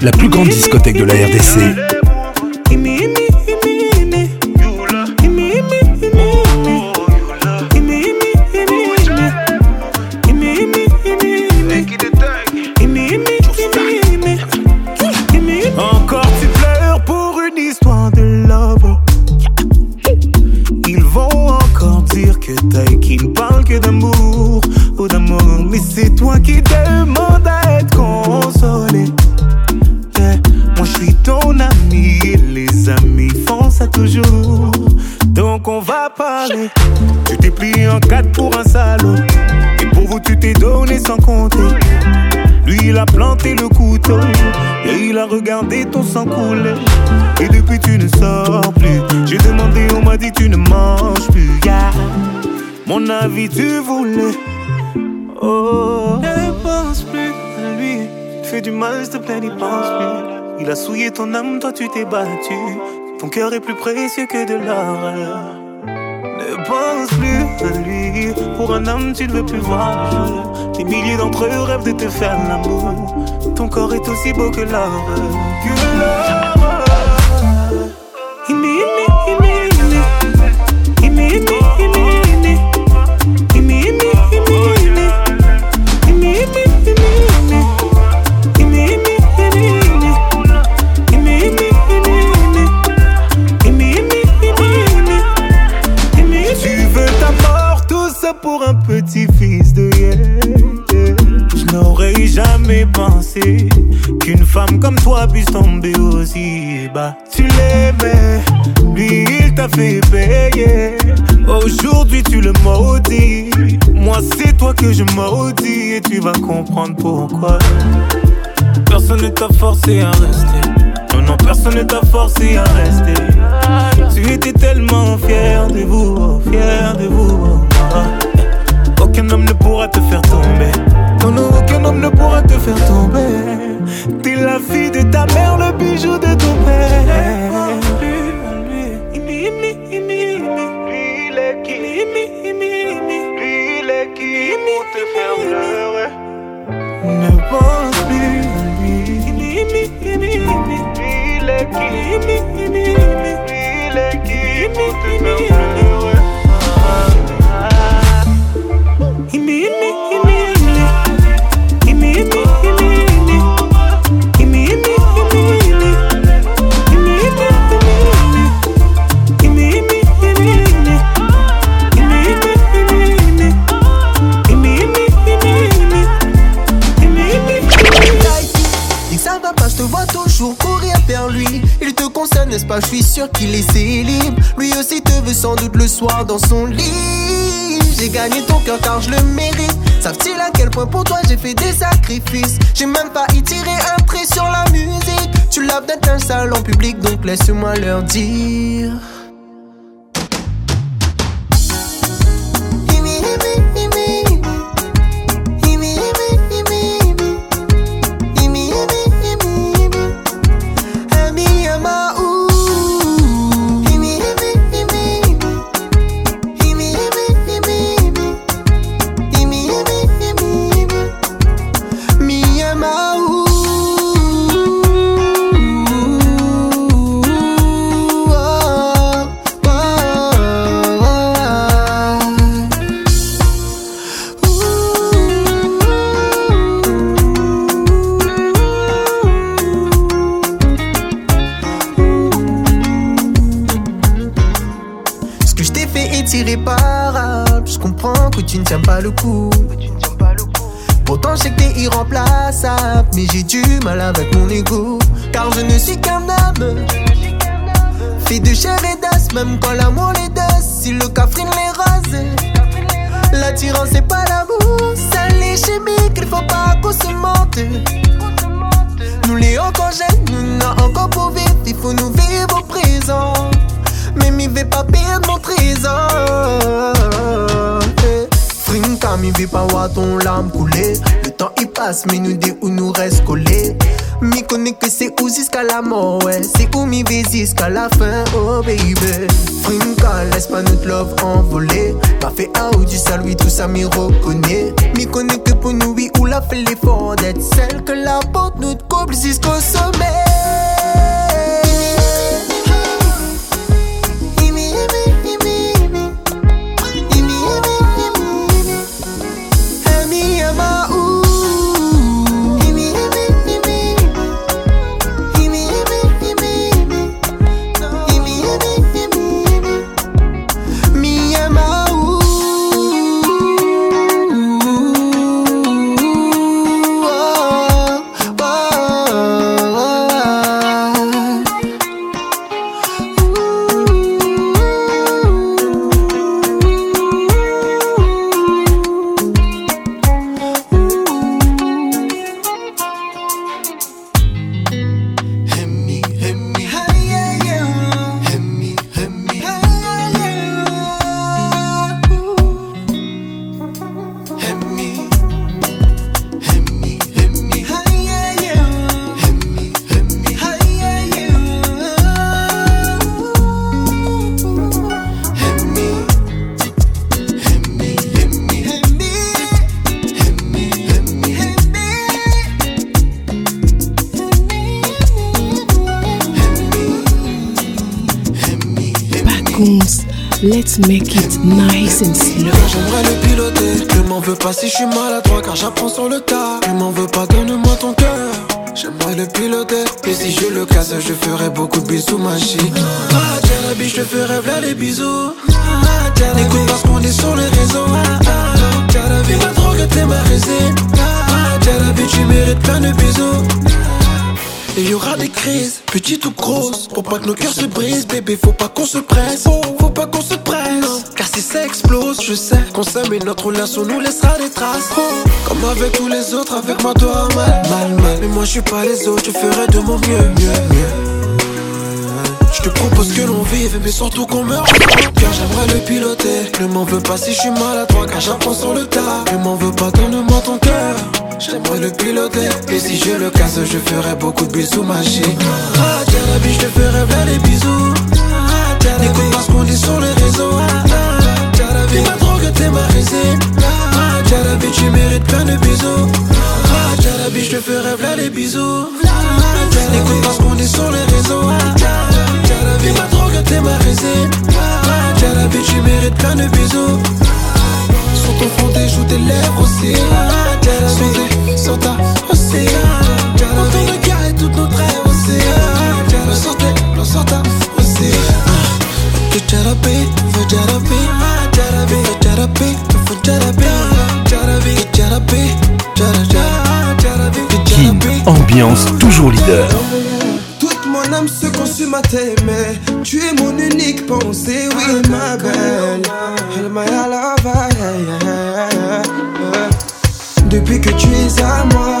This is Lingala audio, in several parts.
la plus grande discothèque de la RDC. Il a souillé ton âme, toi tu t'es battu. Ton cœur est plus précieux que de l'or. Ne pense plus à lui. Pour un homme, tu ne veux plus voir Des milliers d'entre eux rêvent de te faire l'amour. Ton corps est aussi beau que l'or. Que l'or. comprendre pourquoi. Personne ne t'a forcé à rester. Non, non, personne ne t'a forcé à rester. Tu étais tellement fier de vous, oh, fier de vous. Oh, ah. Aucun homme ne pourra te faire tomber. Non, non, aucun homme ne pourra te faire tomber. T'es la fille de ta mère, le bijou de ton gimme, gimme, gimme. Dile, gimme, gimme, gimme. Dile, gimme, gimme, gimme. qui laissait libre. Lui aussi te veut sans doute le soir dans son lit. J'ai gagné ton cœur car je le mérite. Savent-ils à quel point pour toi j'ai fait des sacrifices? J'ai même pas y tiré un trait sur la musique. Tu laves d'être un salon public, donc laisse-moi leur dire. le coup. Pourtant, je sais que t'es irremplaçable, mais j'ai du mal avec mon ego. Car je ne suis qu'un homme. Fille de chair et d'os même quand l'amour les dos. si le cafrine les rose. L'attirance, c'est pas l'amour, c'est les chimiques, il faut pas qu'on se mente. Nous les encore nous n'en encore pour vivre, il faut nous vivre au présent. Mais m'y vais pas perdre mon trésor pas voir ton larme couler. Le temps il passe, mais nous des où nous reste collés. Mais connaît que c'est où jusqu'à la mort, ouais. C'est où mi jusqu'à la fin, oh baby. quand laisse pas notre love envoler. Pas fait ou du salut, tout ça me reconnaît. Mi connaît que pour nous, oui, où l'a fait l'effort d'être celle que la porte nous couple jusqu'au sommet. nous laissera des traces. Comme avec tous les autres, avec moi, toi, mal, mal, mal. Mais moi, je suis pas les autres, je ferai de mon mieux, mieux, Je te propose que l'on vive, mais surtout qu'on meurt Car j'aimerais le piloter. Ne m'en veux pas si je suis toi, car j'apprends sur le tas. Ne m'en veux pas, donne-moi ton cœur. J'aimerais le piloter Et si je le casse je ferai beaucoup de bisous magiques Ah tiens la vie, je te ferai plein les bisous ah, pas ce qu'on dit sur les réseaux ah, tiens la vie t'es ma résine Ah, Jalabi, tu mérites plein de bisous Ah, Jalabi, je te fais rêver là les bisous Ah, Écoute parce qu'on est sur les réseaux Jalabi, ma drogue, t'es ma résine Ah, Jalabi, tu mérites plein de bisous Sur ton front, tes joues, tes lèvres aussi Ah, Jalabi, sur ta aussi Ah, Jalabi, ton regard et toutes nos rêves aussi Ah, Jalabi, sur tes, sur ta aussi ambiance toujours leader. Toute mon âme se consume à t'aimer. Tu es mon unique pensée, oui ma belle. Depuis que tu es à moi,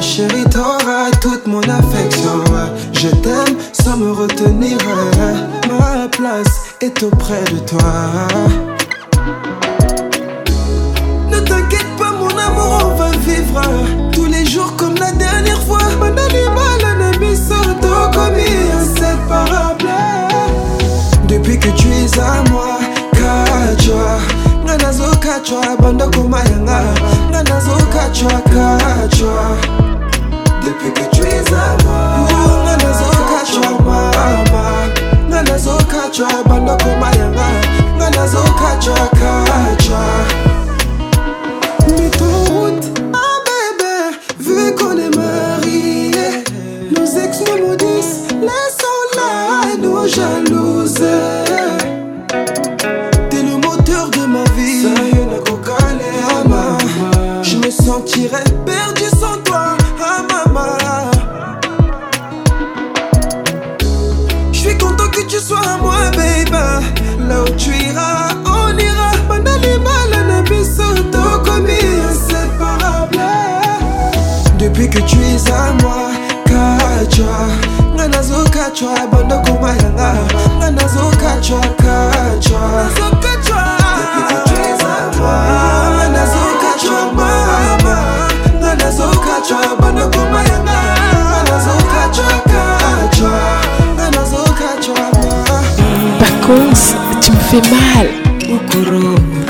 chérie, t'auras toute mon affection. Je t'aime sans me retenir. Ma place est auprès de toi. Ne t'inquiète pas, mon amour, on va vivre tous les jours comme la dernière fois. Mon animal, ennemi, sorto, commis inséparable. Depuis que tu es à moi. kachwa banda kumayanga nganazo kachwa kachwa depike twizama nganazo kachwa mama nganazo kachwa banda kumayanga nganazo kachwa eza mwa kacwa nga nazokacwa bandokoma yanga nga nazokacwa kacwa Vacances, tu me fais mal. Kokoro.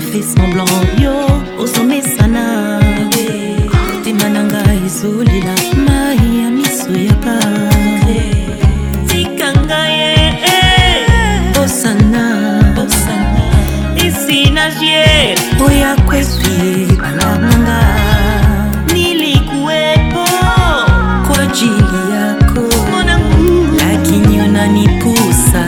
je fais semblant yo osomesana motema na ngai ezolela mai ya miso ya pare tika ngai eh, eh. osana esinagie oya kweswie bananga nilikuwepo kwa ajili yako mm. lakinyo nanipusa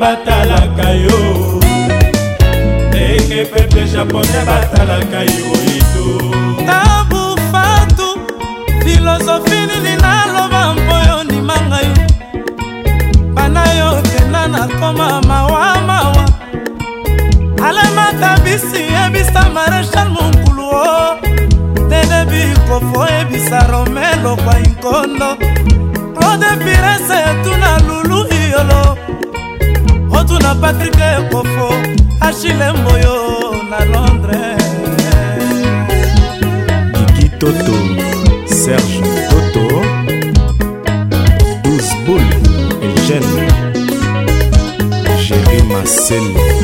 batalaka yo ndenge pepe japonais batalaka yo ito tabufatu filosofi nini naloba mpoyo ndimanga yo bana yo tena nakoma mawa mawa alemata bisi yebisa marechal monkulu o tene bikofo yebisa rome lokwa inkondo claude pirese tuna lulu iyolo na patrike kofo achile moyo na londres kiki toto serge toto ousbol elgene jéri maselo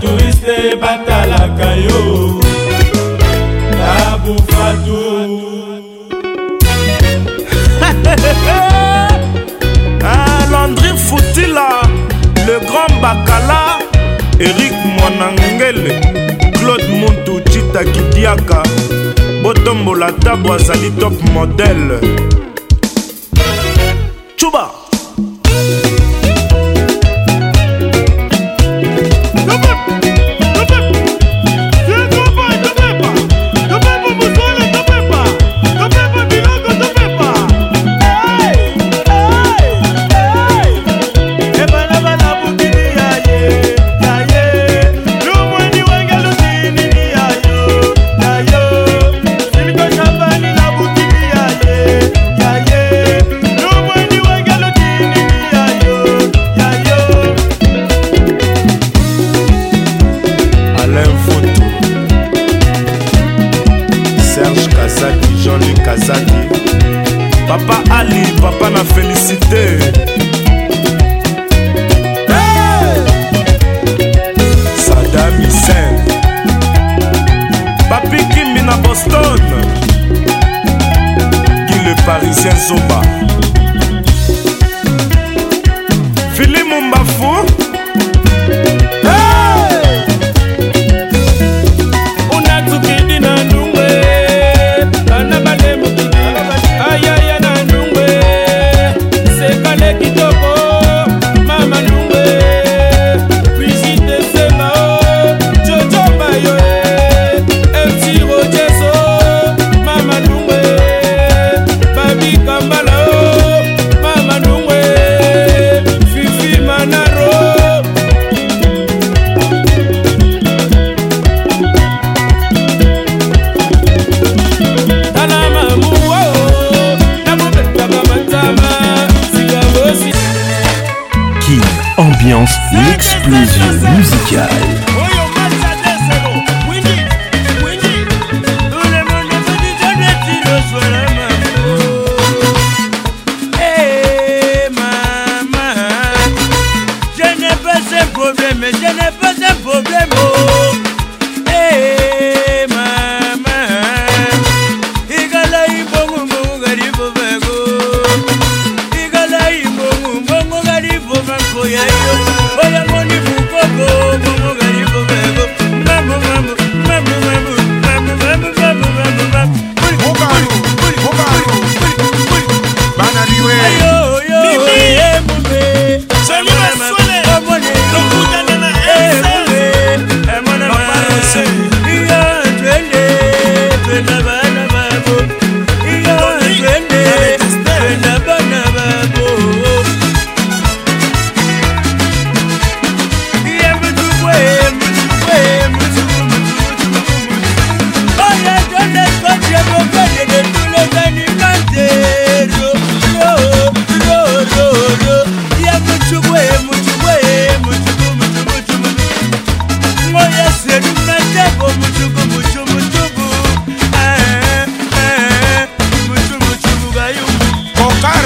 touriste batalaka yo abufatu alandri futila le grand bakala erik mwanangele claude muntu cita kidiaka botombola tabo azali top modele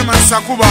a kuba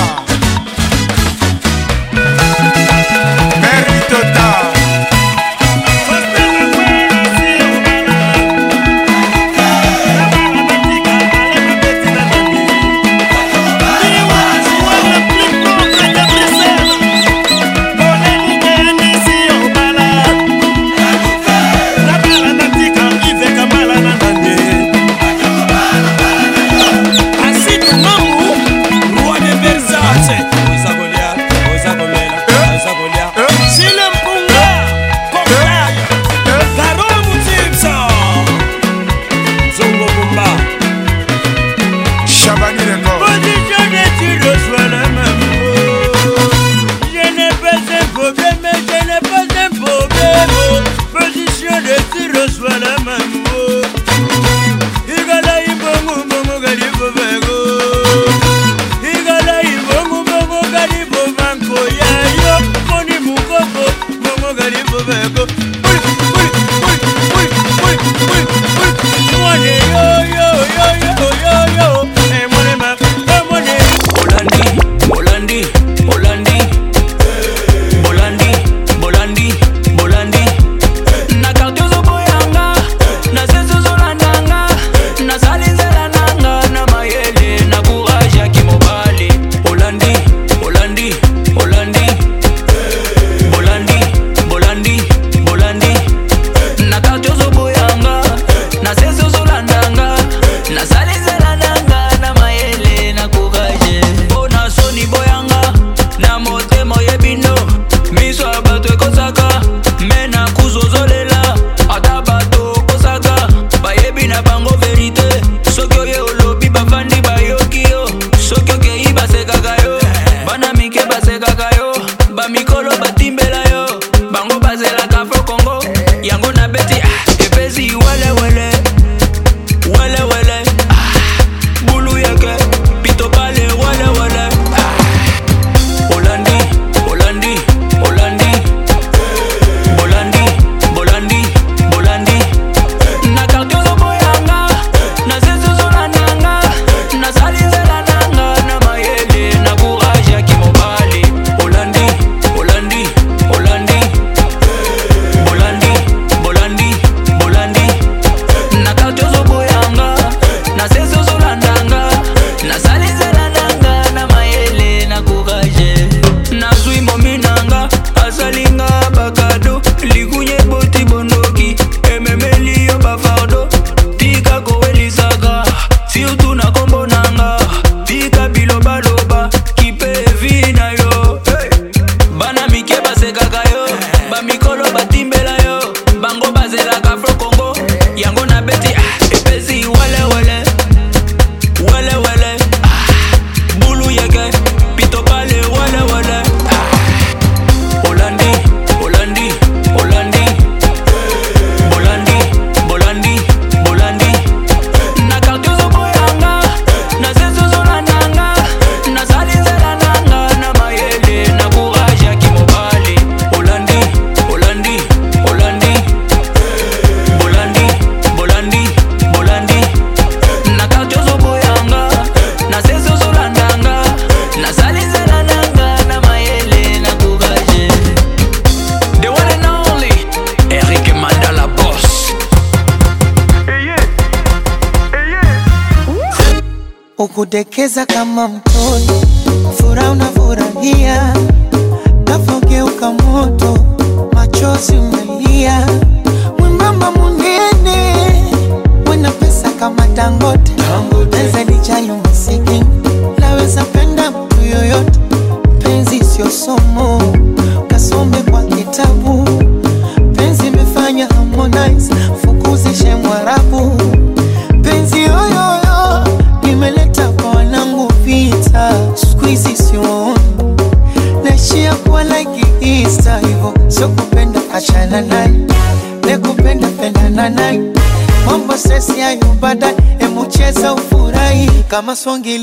I'm kama swangili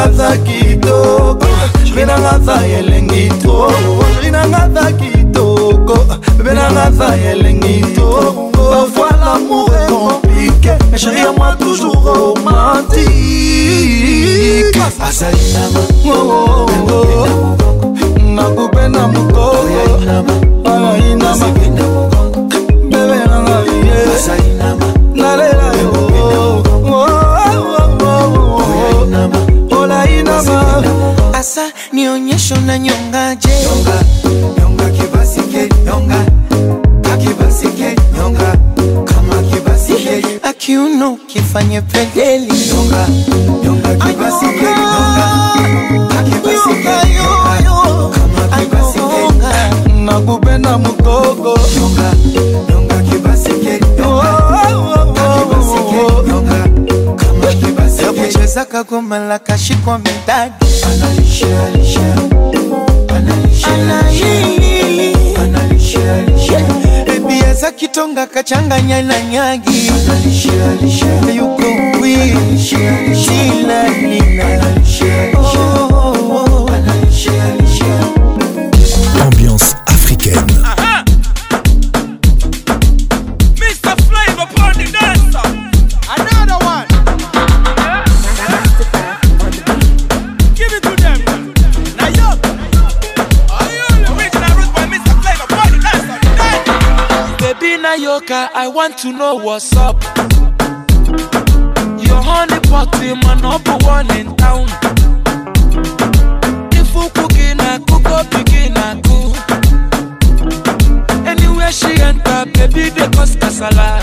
nanga aza kitoko bebe nanga aza elengi tro chéri nanga aza kitoko bebe nanga aza elengi tro parfois l'amour est compliqué mais chéri ya moi toujours romantique azali nanga nakupe na mokoo alainama kushona nyonga je nyonga, nyonga kibasike nyonga akibasike nyonga kama kibasike akiuno kifanye pedeli nyonga, nyonga kibasike nyonga akibasike nyonga kama kibasike magube na mugogo nyonga, nyonga Kacheza kagoma la kashikwa midadi analishe kitonga kachanganya na nyagi yuko nina oh, oh, oh. Africa, I want to know what's up. Your honey pot in my number one in town. If you cooking, I cook up, begin, I cook. Anywhere she enter, baby, they cause casala.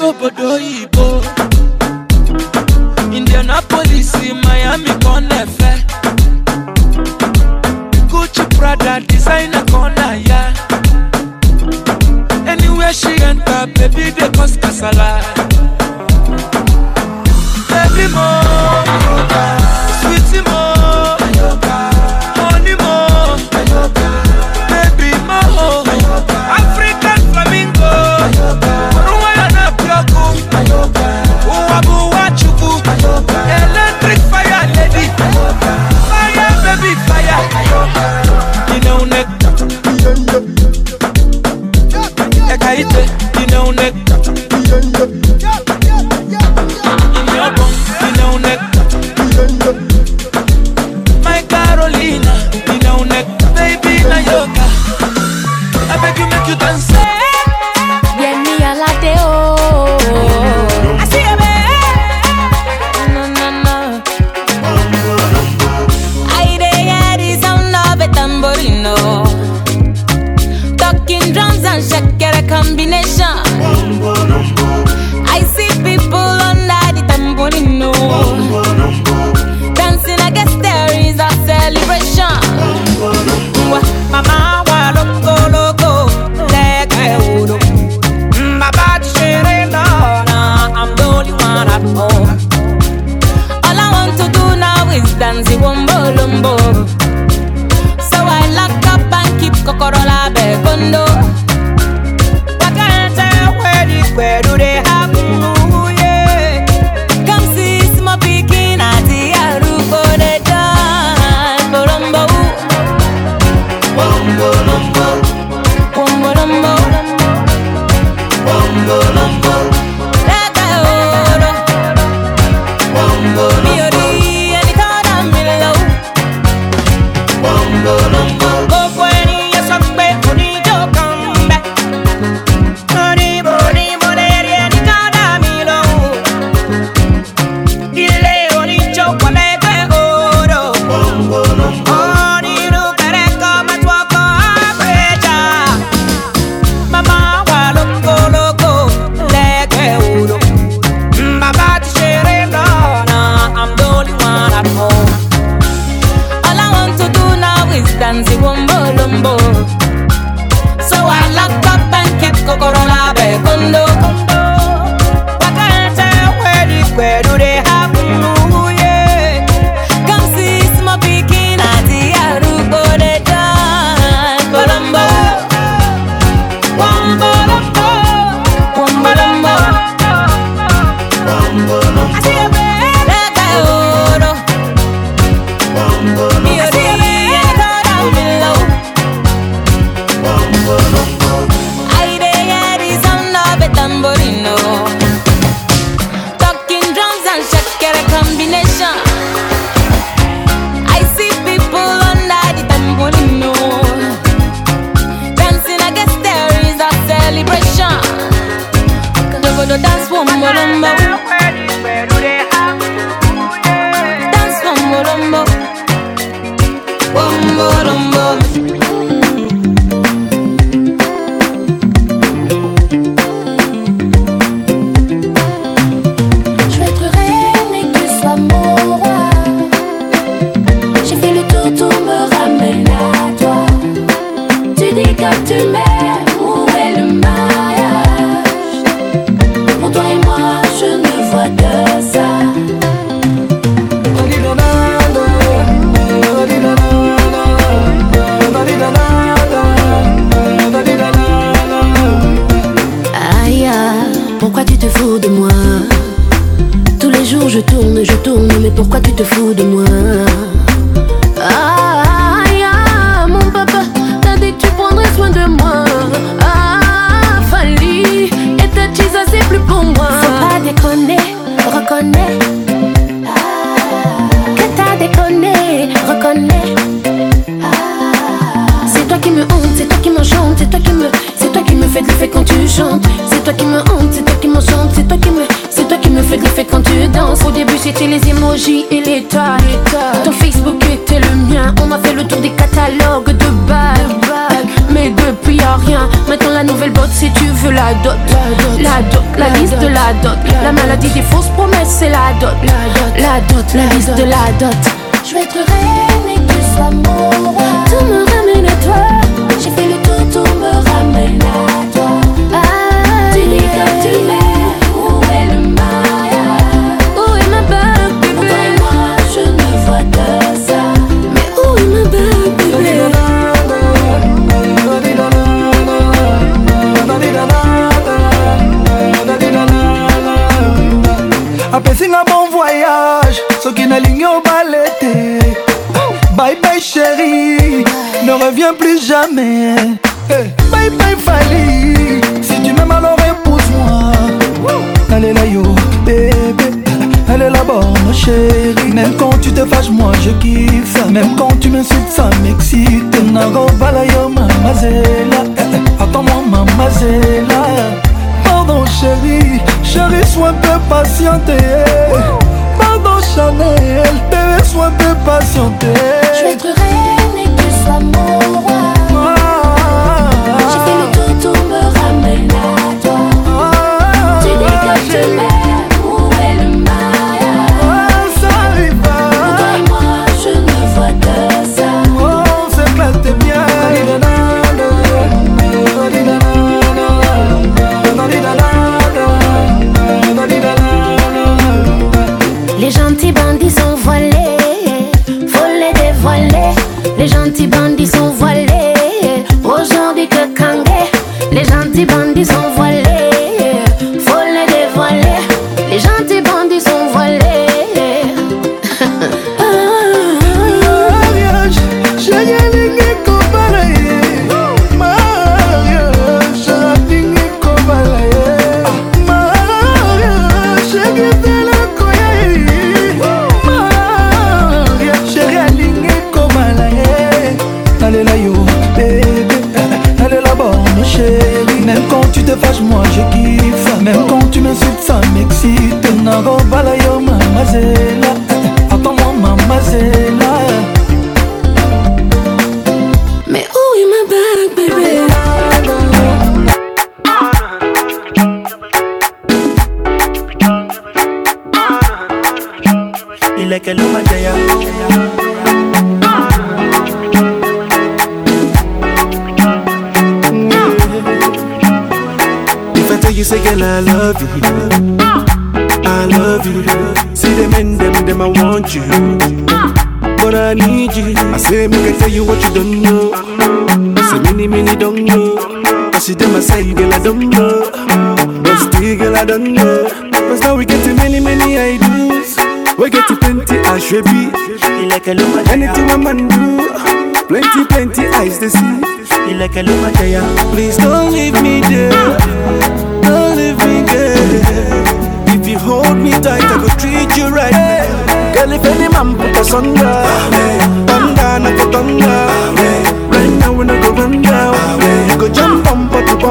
obodo oh, oyibo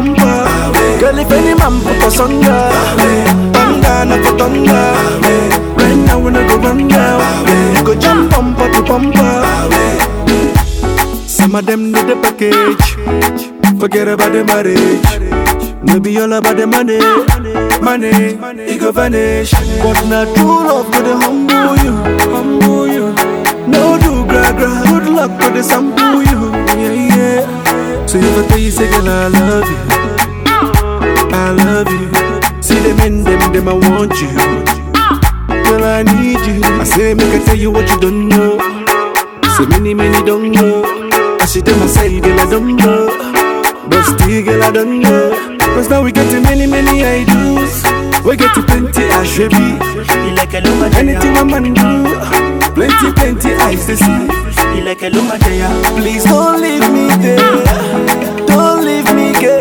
bumper. Girl, if any man put us under, na go thunder. Right now we no go run down, go jump bumper to bumper. Some of them need the package, forget about the marriage. Maybe all about the money, money, it go vanish. But not true love go the humble you, humble you. No do gra gra, good luck go the sample you, yeah yeah. So if I tell you, say, girl, I love you, I love you. See them in them, them I want you. Girl, I need you. I say, make I tell you what you don't know. So many, many don't know. I should tell myself, girl, I don't know. But still, girl, I don't know. Cause now we get to many, many ideas. We get to plenty I should be. Anything a man do, plenty, plenty I to see. You like a lumatea. Please don't leave me, there, Don't leave me, girl.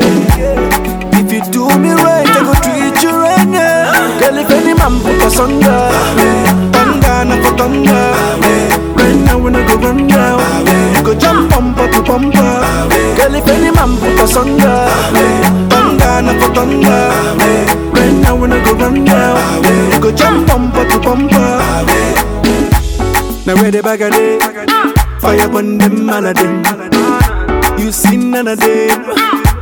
If you do me right, I go treat you right now. Girl, if any man put us under, thunder, not for thunder. Right now, when I go run down, you go jump bumper to bumper. Girl, if any man put us under, thunder, not for thunder. Right now, when I go run down, you go jump bumper to bumper. Now where the bag are they? Fire upon them, man of them. You see none of them.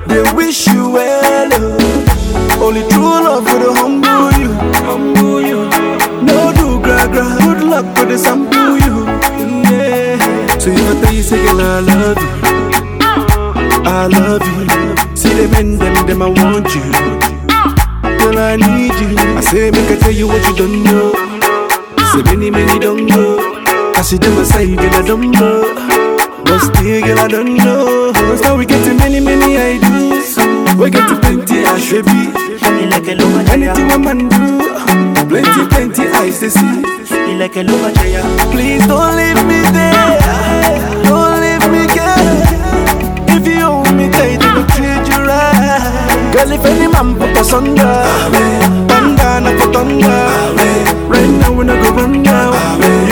They wish you well. Oh. Only true love will humble you. Humble you. No do gra gra. Good luck for the sample you. Yeah. So you I tell you say girl I love you, I love you. See them men them them I want you. Girl I need you. I say make I tell you what you don't know. Say many many don't know. I see them say, girl, I don't know. But still, girl, I don't know. Now we get to many, many ideas. We get to plenty, I should be. Anything a man do, plenty, plenty eyes to see. Please don't leave me there. Don't leave me, girl. If you hold me tight, I will treat you right. Girl, if any man put us under, thunder, not for thunder. Right now, we're not going run down.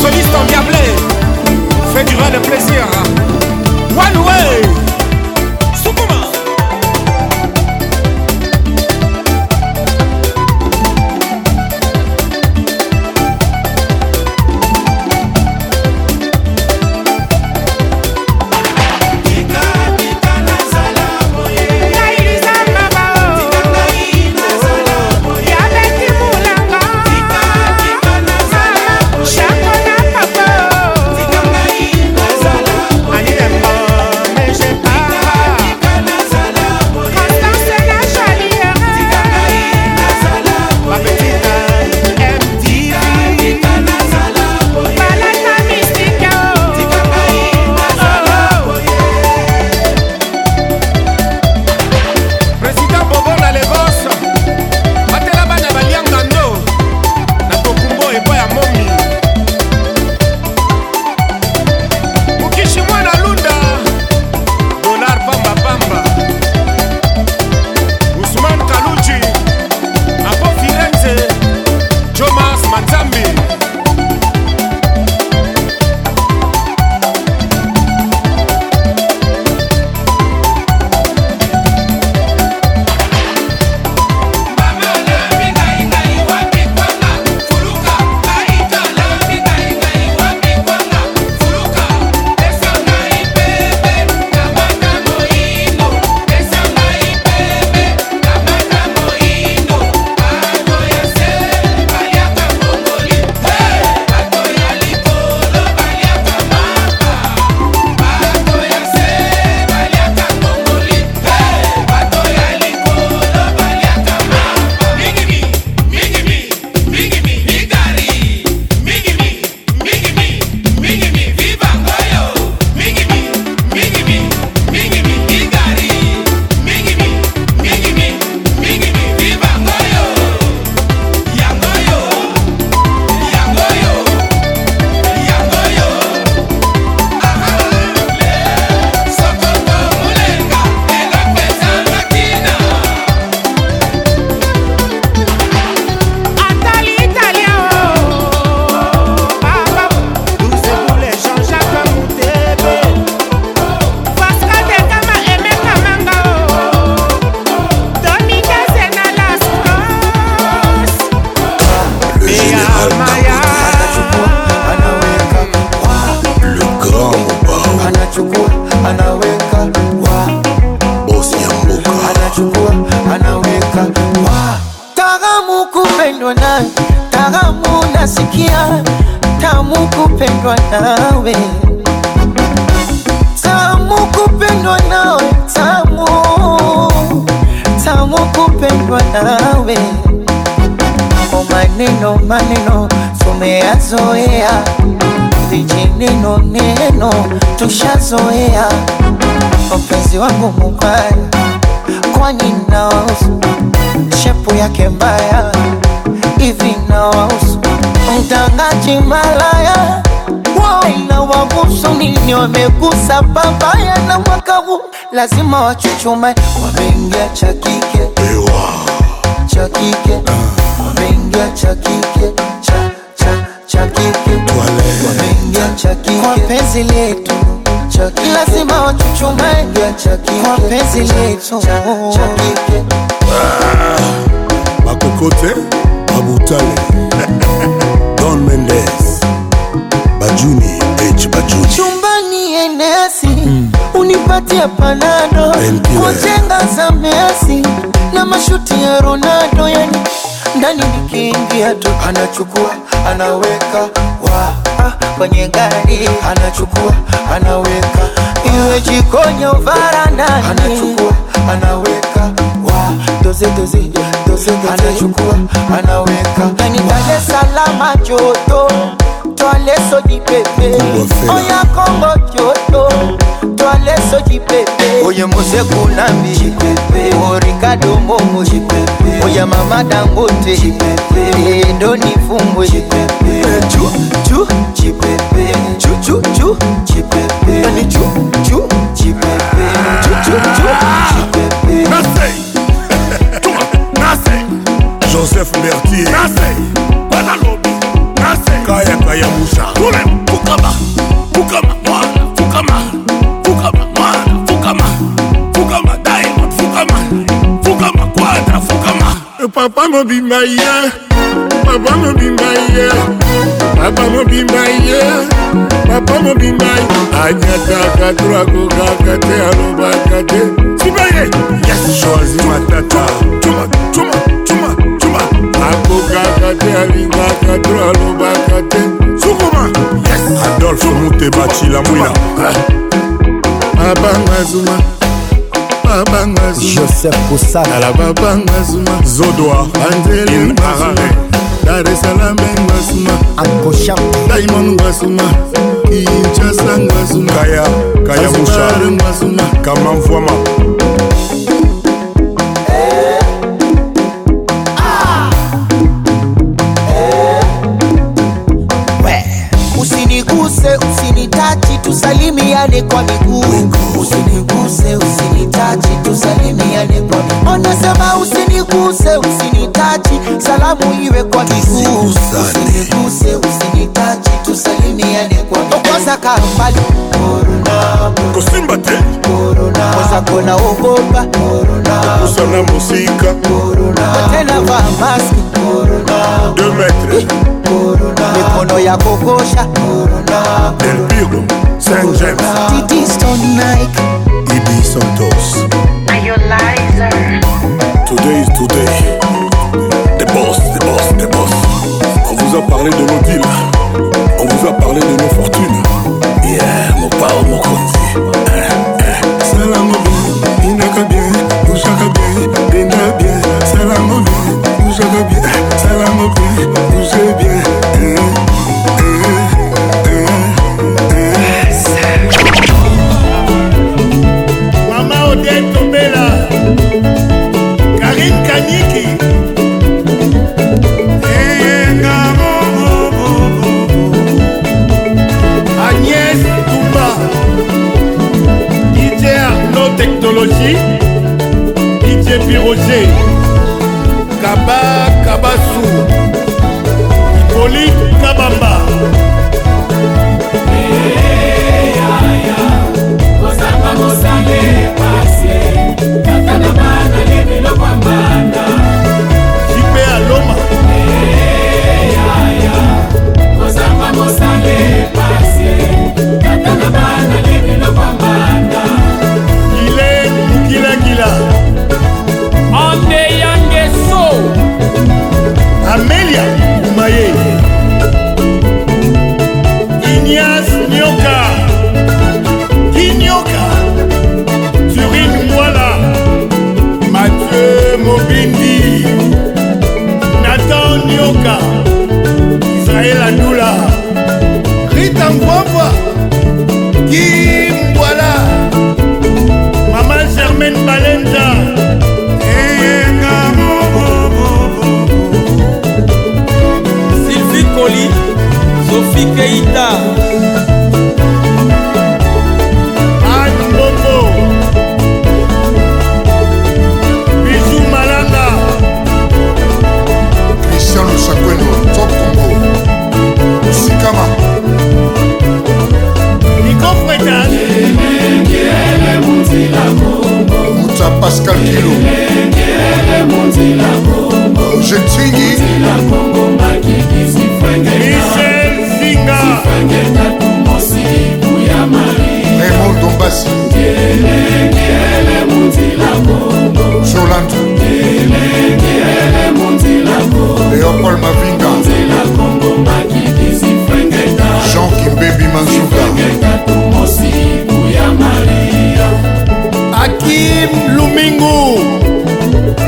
soliste en diablé. Fait durer le plaisir. One, you, me. doze doze doze anachukua anaweka kanitale salama joto twale soji pepe oya kongo joto twale soji pepe oye mose kunambi orikado momo oya mama dangote endo nifumbwe eh, chu chu chipepe chu chu chu chipepe yani chu chu chipepe chu chu chu chipepe joseph bertier kayakaya musha fukama fukama mwana fukama fukama mwana fukama fukama diamond fukama fukama quadra fukama eh, papa mobimba ye papa mobimba ye papa mobimba ye papa mobimba anyataka trakokaka te alobaka te sibaye yes choisi matata cuma cuma akokaka te alingaka to alobaka te sukuma adolfe mute bacila mwina babanga zuma babanga joseph kosanala babanga zuma zodoa anzeli arare dar esalame ngasuma akosha daimon ngasuma kinshasa ngasuma kaya kaya musha ngasuma kamamvwama usalimiane kwa miguuonasema usiniguse usinitachi salamu iwe kwa miguuokwaza kambali kosimbatekozakona ogomba usana musika atena va maski mikono ya kogosha El Pirlo, Saint James Titiston Nike Ibi Santos Lionizer Today is today The boss, the boss, the boss On vous a parlé de nos deals On vous a parlé de nos fortunes Yeah, mon pao, mon conti Salam oli kabamba pascal kilo jetwingi raymond dombasi soland leopold mavinga jean kimbebi manzou lumingu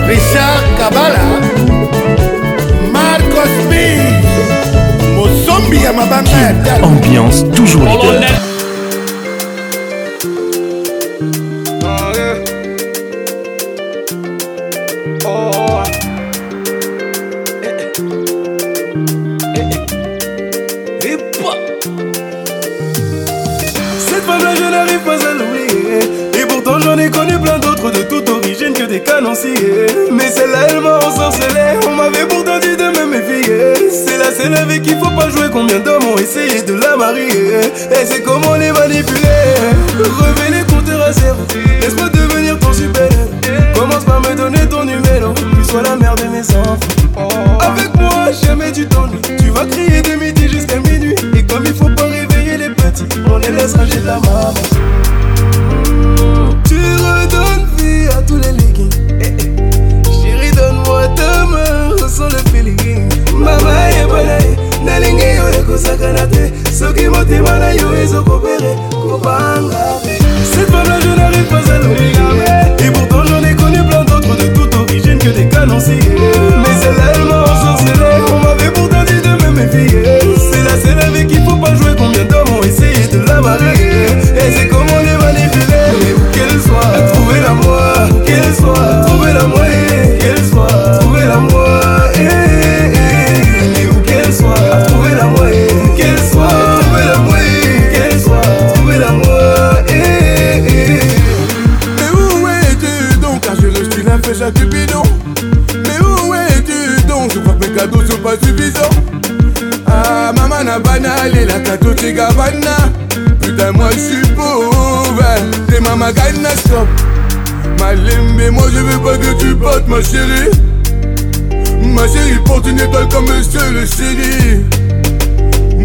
richard kabala marcos b mosombi ya mabanga ya ambiance toujours leader la gagne stop Ma limbe, moi je veux pas que tu battes ma chérie Ma chérie porte une étoile comme monsieur le chéri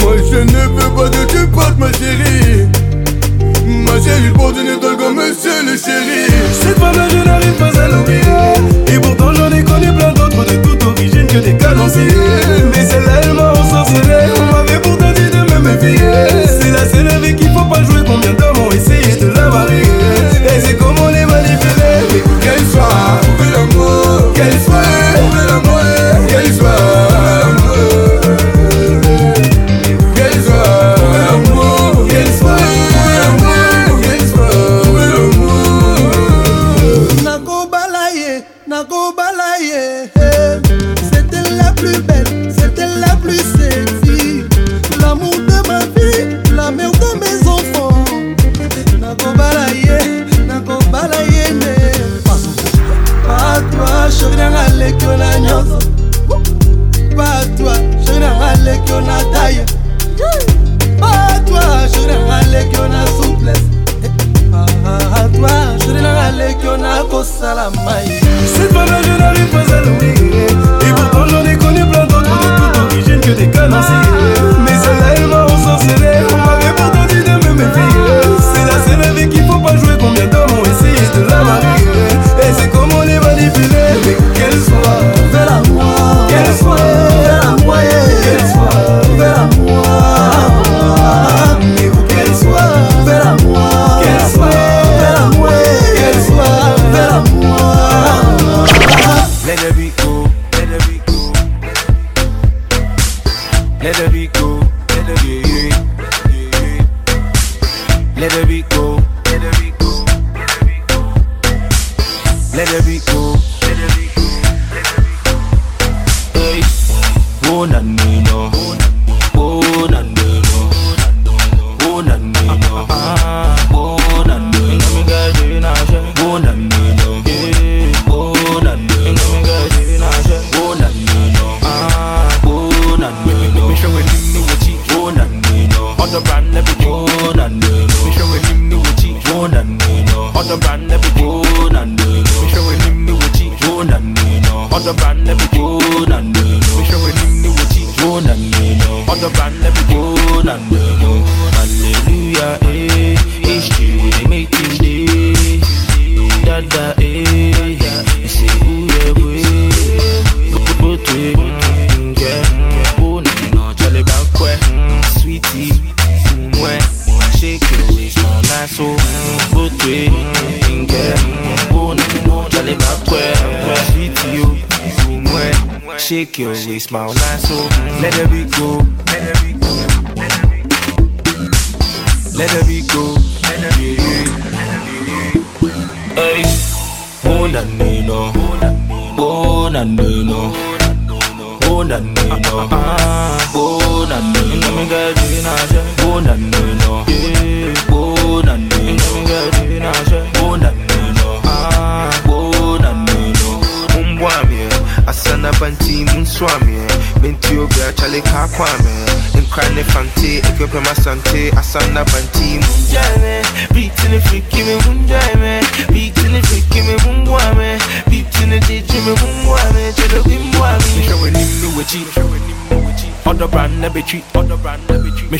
Moi je ne veux pas que tu battes ma chérie Ma chérie porte une étoile comme monsieur le chéri Cette femme là je n'arrive pas à l'oublier Et pourtant j'en ai connu plein d'autres de toute origine que des canonciers Mais celle-là elle m'a ensorcelé On m'avait pourtant dit de me méfier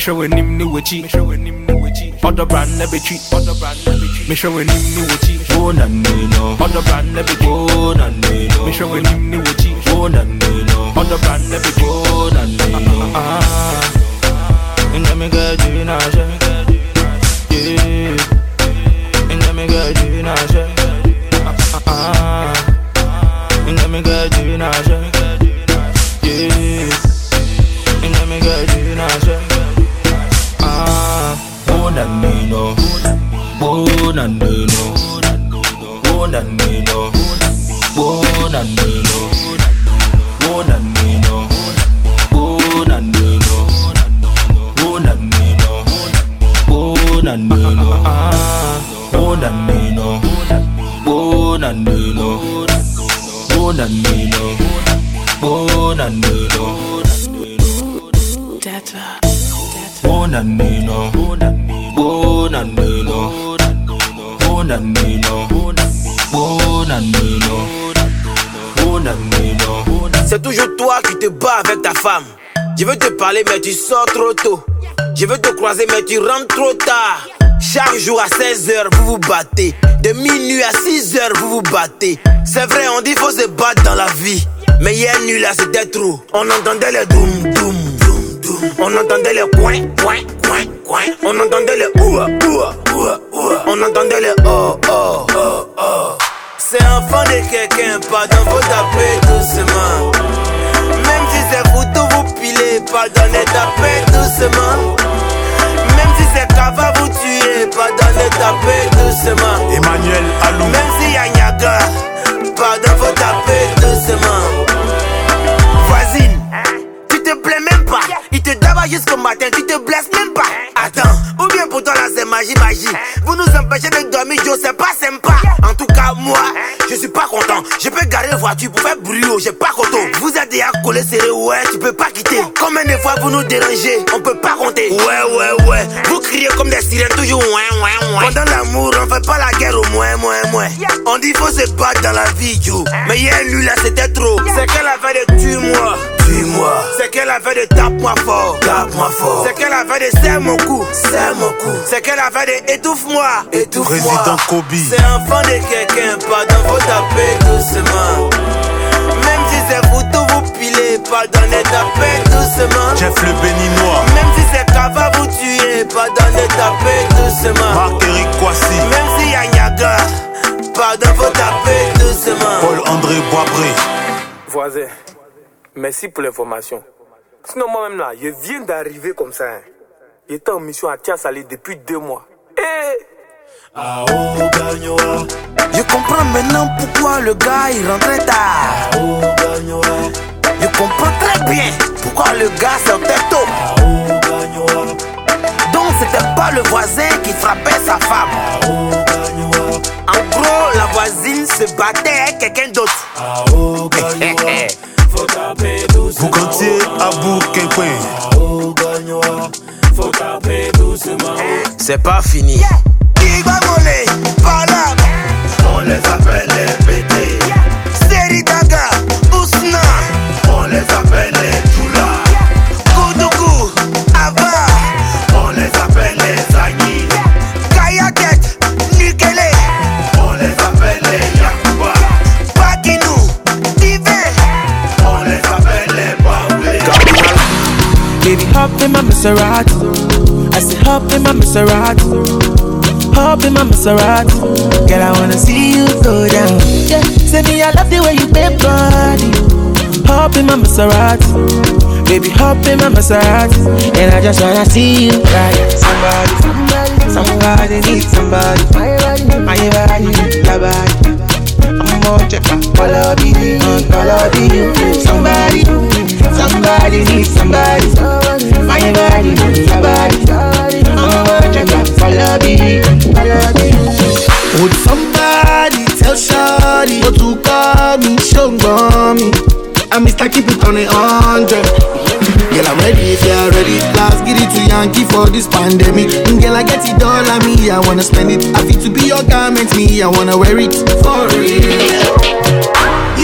sure when him new witchy. Other brand never treat. Other brand never cheat. Make sure when him mais tu sors trop tôt. Je veux te croiser, mais tu rentres trop tard. Chaque jour à 16h, vous vous battez. De minuit à 6h, vous vous battez. C'est vrai, on dit faut se battre dans la vie. Mais hier nuit là, c'était trop. On entendait les doum doum doum doum. On entendait les coin coin coin coin. On entendait les oua oua oua oua. On entendait les oh oh oh oh. C'est enfant de quelqu'un, dans votre taper doucement c'est tout vous pilez, pardonnez, tapez doucement. Même si c'est cava, vous tuez, pardonnez, tapez doucement. Emmanuel Alou. Même si y'a Nyaga, pardon, faut taper doucement. Voisine, tu te plais même pas. Il te daba jusqu'au matin, tu te blesses même pas. Attends, oublie magie, Vous nous empêchez de dormir, Joe, c'est pas sympa. En tout cas, moi, je suis pas content. Je peux garer la voiture pour faire bruit, oh, j'ai pas content. Vous êtes déjà collé serré, ouais, tu peux pas quitter. Combien de fois vous nous dérangez, on peut pas compter. Ouais, ouais, ouais. Vous criez comme des sirènes, toujours, ouais, ouais, ouais. Pendant l'amour, on fait pas la guerre, au moins, moins, moins. On dit faut se battre dans la vie, Joe. Mais a lui, là, c'était trop. C'est qu'elle avait de tuer moi. C'est qu'elle avait de tape-moi fort. tape fort. C'est qu'elle avait de serre mon cou. mon C'est qu'elle avait de étouffe-moi. Président Kobe. C'est enfant de quelqu'un, dans vos taper doucement. Même si c'est vous tout vous pilez, pardonnez, tapez doucement. Jeff le moi Même si c'est Kava vous tuez, pardonnez, tapez doucement. Marc-Éric Kwasi. Même si y'a Niaga, dans vos taper doucement. Paul-André Bri Voisin. Merci pour l'information. Sinon, moi-même là, je viens d'arriver comme ça. Hein. J'étais en mission à Tiasalé depuis deux mois. Et... Eh! Ah, oh, je comprends maintenant pourquoi le gars il rentrait tard. Ah, oh, je comprends très bien pourquoi le gars sortait tôt. Ah, oh, Donc c'était pas le voisin qui frappait sa femme. En gros, la voisine se battait avec quelqu'un d'autre. Vous comptez à Faut taper doucement. C'est pas fini. Qui va voler voilà. On les appelle les pétés. Yeah. Seri Ousna. On les appelle les Toula. hop in my Maserati. I say hop in my Maserati. Hop in my Maserati. Girl, I wanna see you go down. Yeah, say me I love the way you bend body. Hop in my Maserati. Baby, hop in my Maserati. And I just wanna see you ride. Somebody, somebody, somebody need somebody. My body, my body. I'm more check my color, be, color, Somebody, somebody need somebody. My body, your body, I'm follow me, Would somebody tell Shawty what to call me, show me? I'm Mr. Keep it on a hundred. Girl, I'm ready if you're ready. Last get it to Yankee for this pandemic. Girl, I get it all on me. I wanna spend it. I fit to be your garment, me. I wanna wear it for real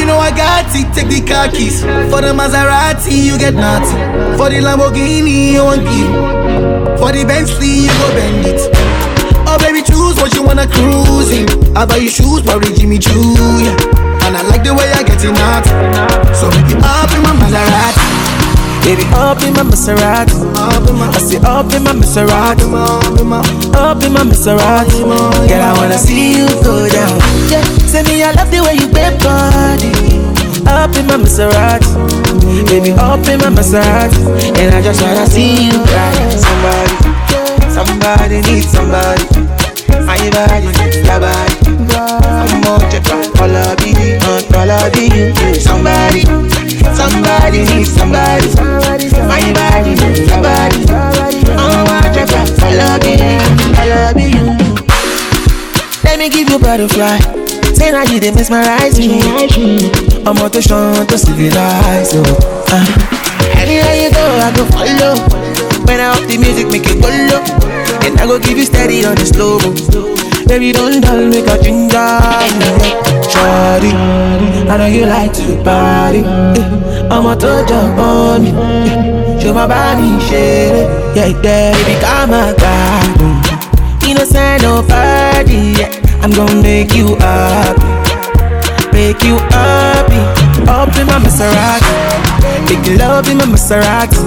know I got it, take the car keys. For the Maserati, you get nothing. For the Lamborghini, you won't give. For the Bentley, you go bend it. Oh baby, choose what you wanna cruise in. I buy you shoes, probably Jimmy Choo, yeah. And I like the way I get it out. So make it up in my Maserati. Baby, up in my Maserati. I say up in my Maserati. Up in my Maserati. Girl, I wanna see you go down. Yeah. Say me, I love the way you bend body. Up in my Maserati. Baby, up in my Maserati. And I just wanna see you ride. Somebody, somebody needs somebody. My body, your body. I'm more just all of you, all of you. Somebody. Somebody needs somebody. My body needs somebody. Oh, watch out, I love you. I love you. Let me give you butterfly. Say now you they mesmerize me. I'm on to shun to civilize. Oh. Uh. Anywhere you go, I go follow. When I up the music, make it go low. And I go give you steady on the slow. Baby, don't dull, make a ginger. Shawty, I know you like to party. I'ma touch up on me. Show my body, shit. Yeah, yeah, baby, come my God. Innocent, no party. Yeah. I'm gonna make you happy. Make you happy. Up in my Maserati. Big love in my Maserati.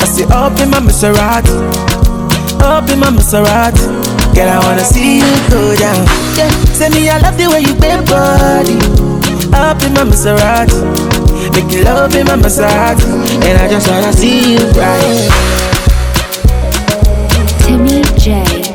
I say up in my Maserati. Up in my Maserati. Girl, I wanna see you go down. Yeah. Say me, I love the way you bend body. Up in my Maserati, make you love in my Maserati, and I just wanna see you right. Timmy J.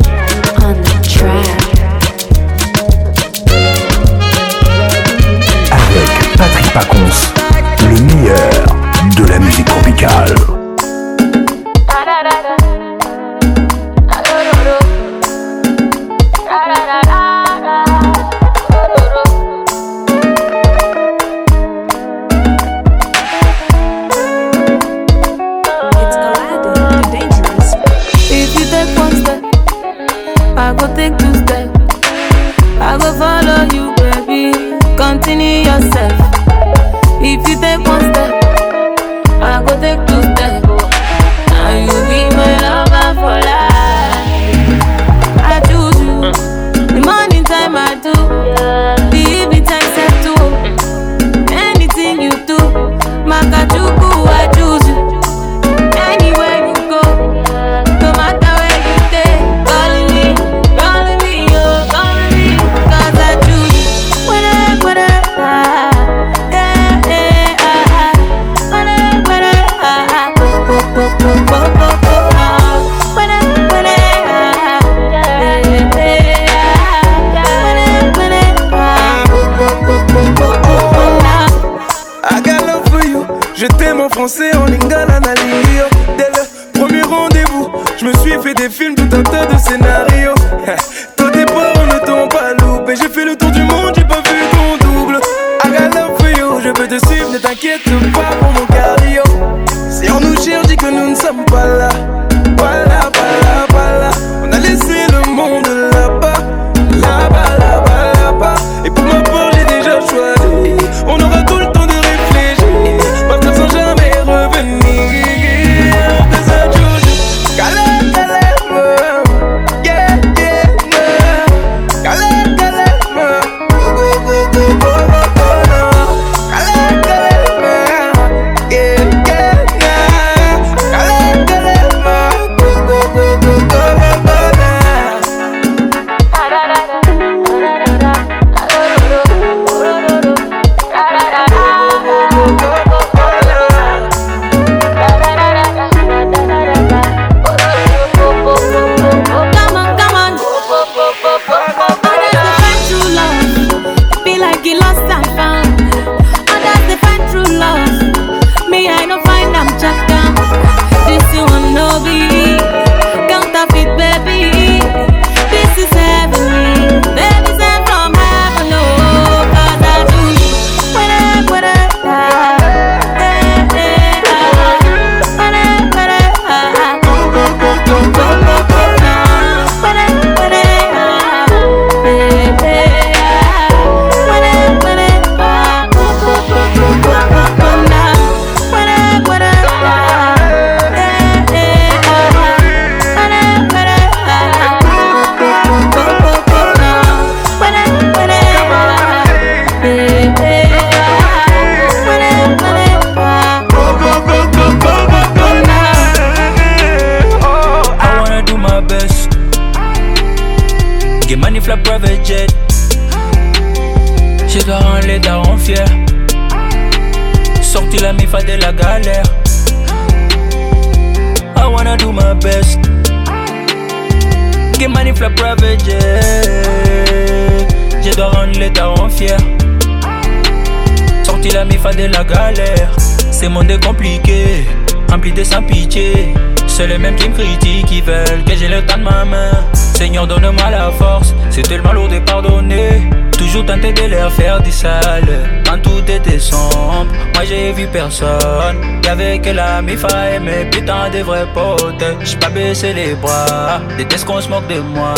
Il et mes putain des vrais potes. J'suis pas baissé les bras, déteste qu'on se moque de moi.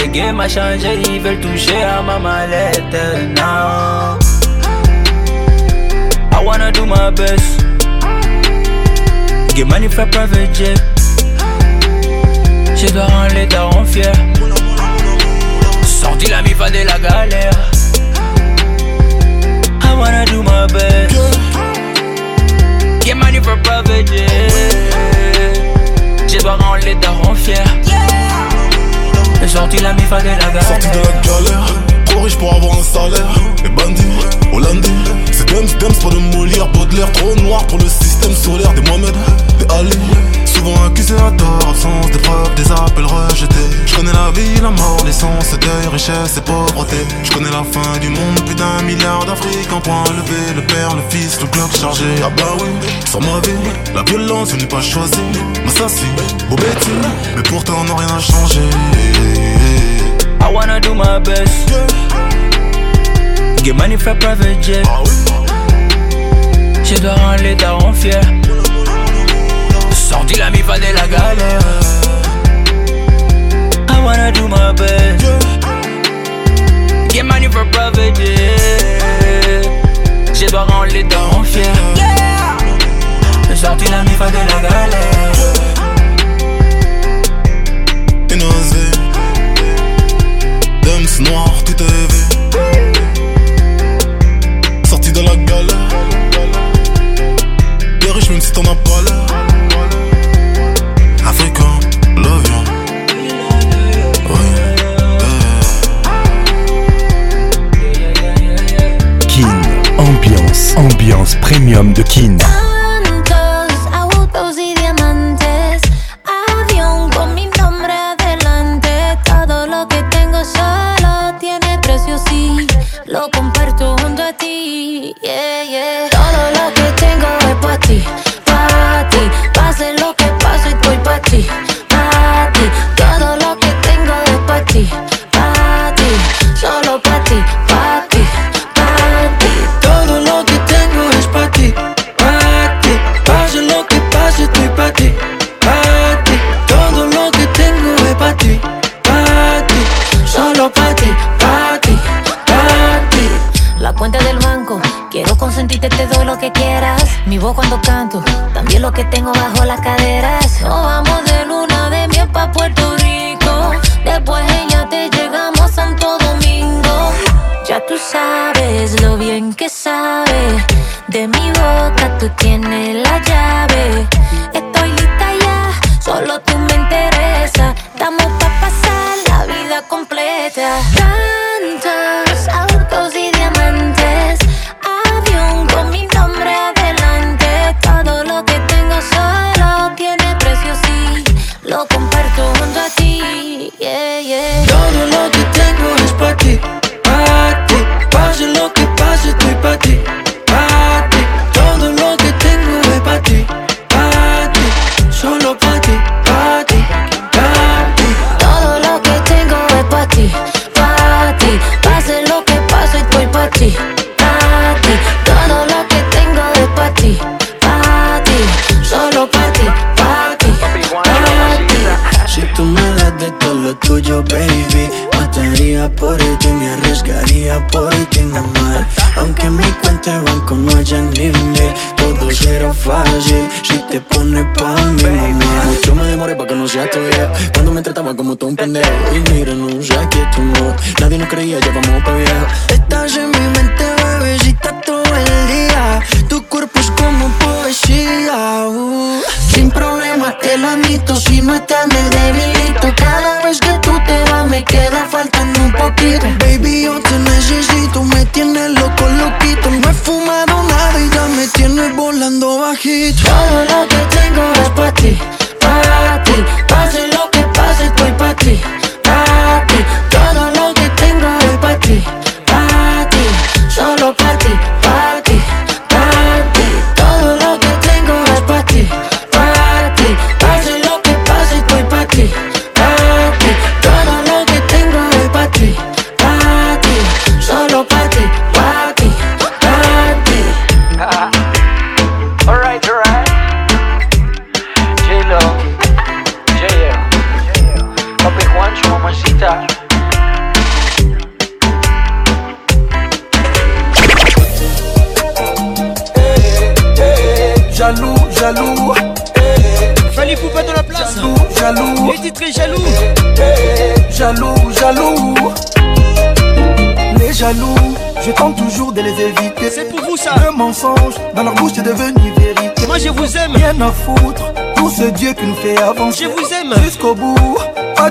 Les games a changé, ils veulent toucher à ma mallette. Now, I wanna do my best. Get money for private jet. Je dois rendre les darons fiers. Sorti la mi de la galère. J'ai pas rendu les darons fiers. J'ai sorti la mifa de la galère. Sorti de la galère, trop riche pour avoir un salaire. Les bandits, hollandais. Dems, Dems, pas de Molière, Baudelaire, trop noir pour le système solaire des Mohamed, des Ali. Souvent accusé à tort, absence des preuves, des appels rejetés. Je connais la vie, la mort, l'essence, deuil, richesse et pauvreté. Je connais la fin du monde, plus d'un milliard d'Afrique en point levé. Le père, le fils, le club chargé. Ah bah oui, sans ma vie, la violence, je n'ai pas choisi. beau bêtis mais pourtant on n'a rien changé changer. I wanna do my best. Get money for private jet. Ah tu dois rendre les darons fiers. Sorti la mi de la galère. I wanna do my best. Get money for profit, yeah.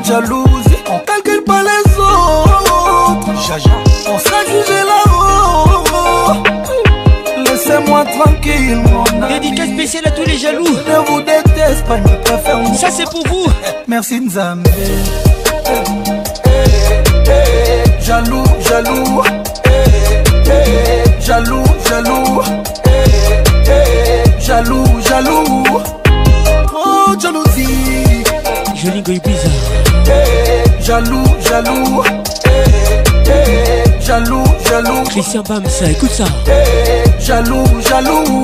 jalousie, on calcule pas les autres. Jaja, on sera jugé là-haut. Laissez-moi tranquille, mon ami. Dédicace spéciale à tous les jaloux. Je ne vous déteste pas, je préfère Ça, c'est pour vous. Merci, Nzambi. Christian Bamsa, écoute ça. Eh, jaloux, jaloux.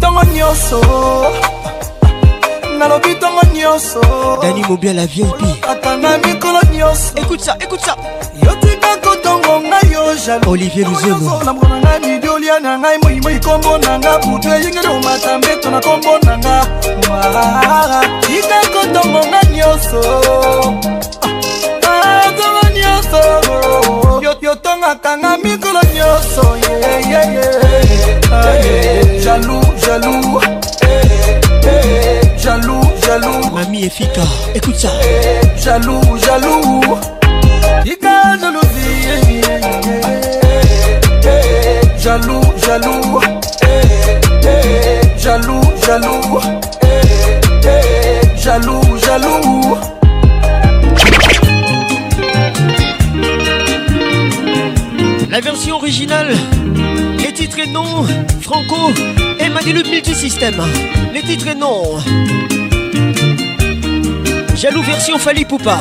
Tango nyonso. nalobi ntango nyonso dani mobia la vip ata na mikolo nyonso écoute ça écoute ça yotika kotongo ngai yo jaloolivier luzelolambo na ngai midiolia na ngai moimoi kombo na nga butu eyingeli omata mbeto na kombo na nga tika kotongo ngai nyonso atongo nyonso yotongaka nga mikolo nyonso jalou jalou jalou jalou mami efika écoute ça jalou jalou tika jalousie jalou jalou jalou jalou jalou jalou La version originale, les titres et noms, Franco et le Multisystème. Les titres et noms. Jaloux version Fali Poupa.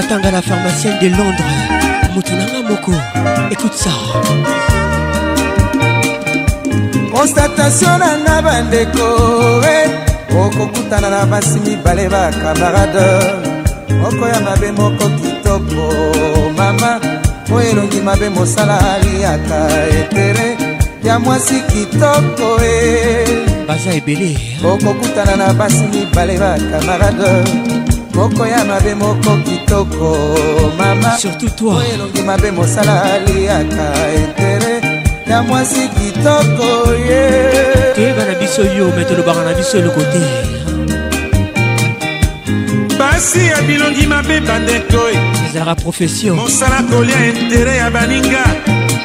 batanga la pharmacienne de londres moto nanga moko écoute ça constatation nanga bandeko okokutana na basi mibale bakamarade moko ya mabe moko kitoko mama po elongi mabe mosala aliaka etere ya mwasi kitoko e baza ebele okokutana na basi mibale bakamarade moko ya mabe moko kitoko mama surtout toi elongi mabe mosala aliaka intere ya mwasi kitoko ye toyeba na biso yo me tolobaka na biso eloko te basi ya bilongi mabe bandeko e. ezalaka profession mosala kolia intere ya baninga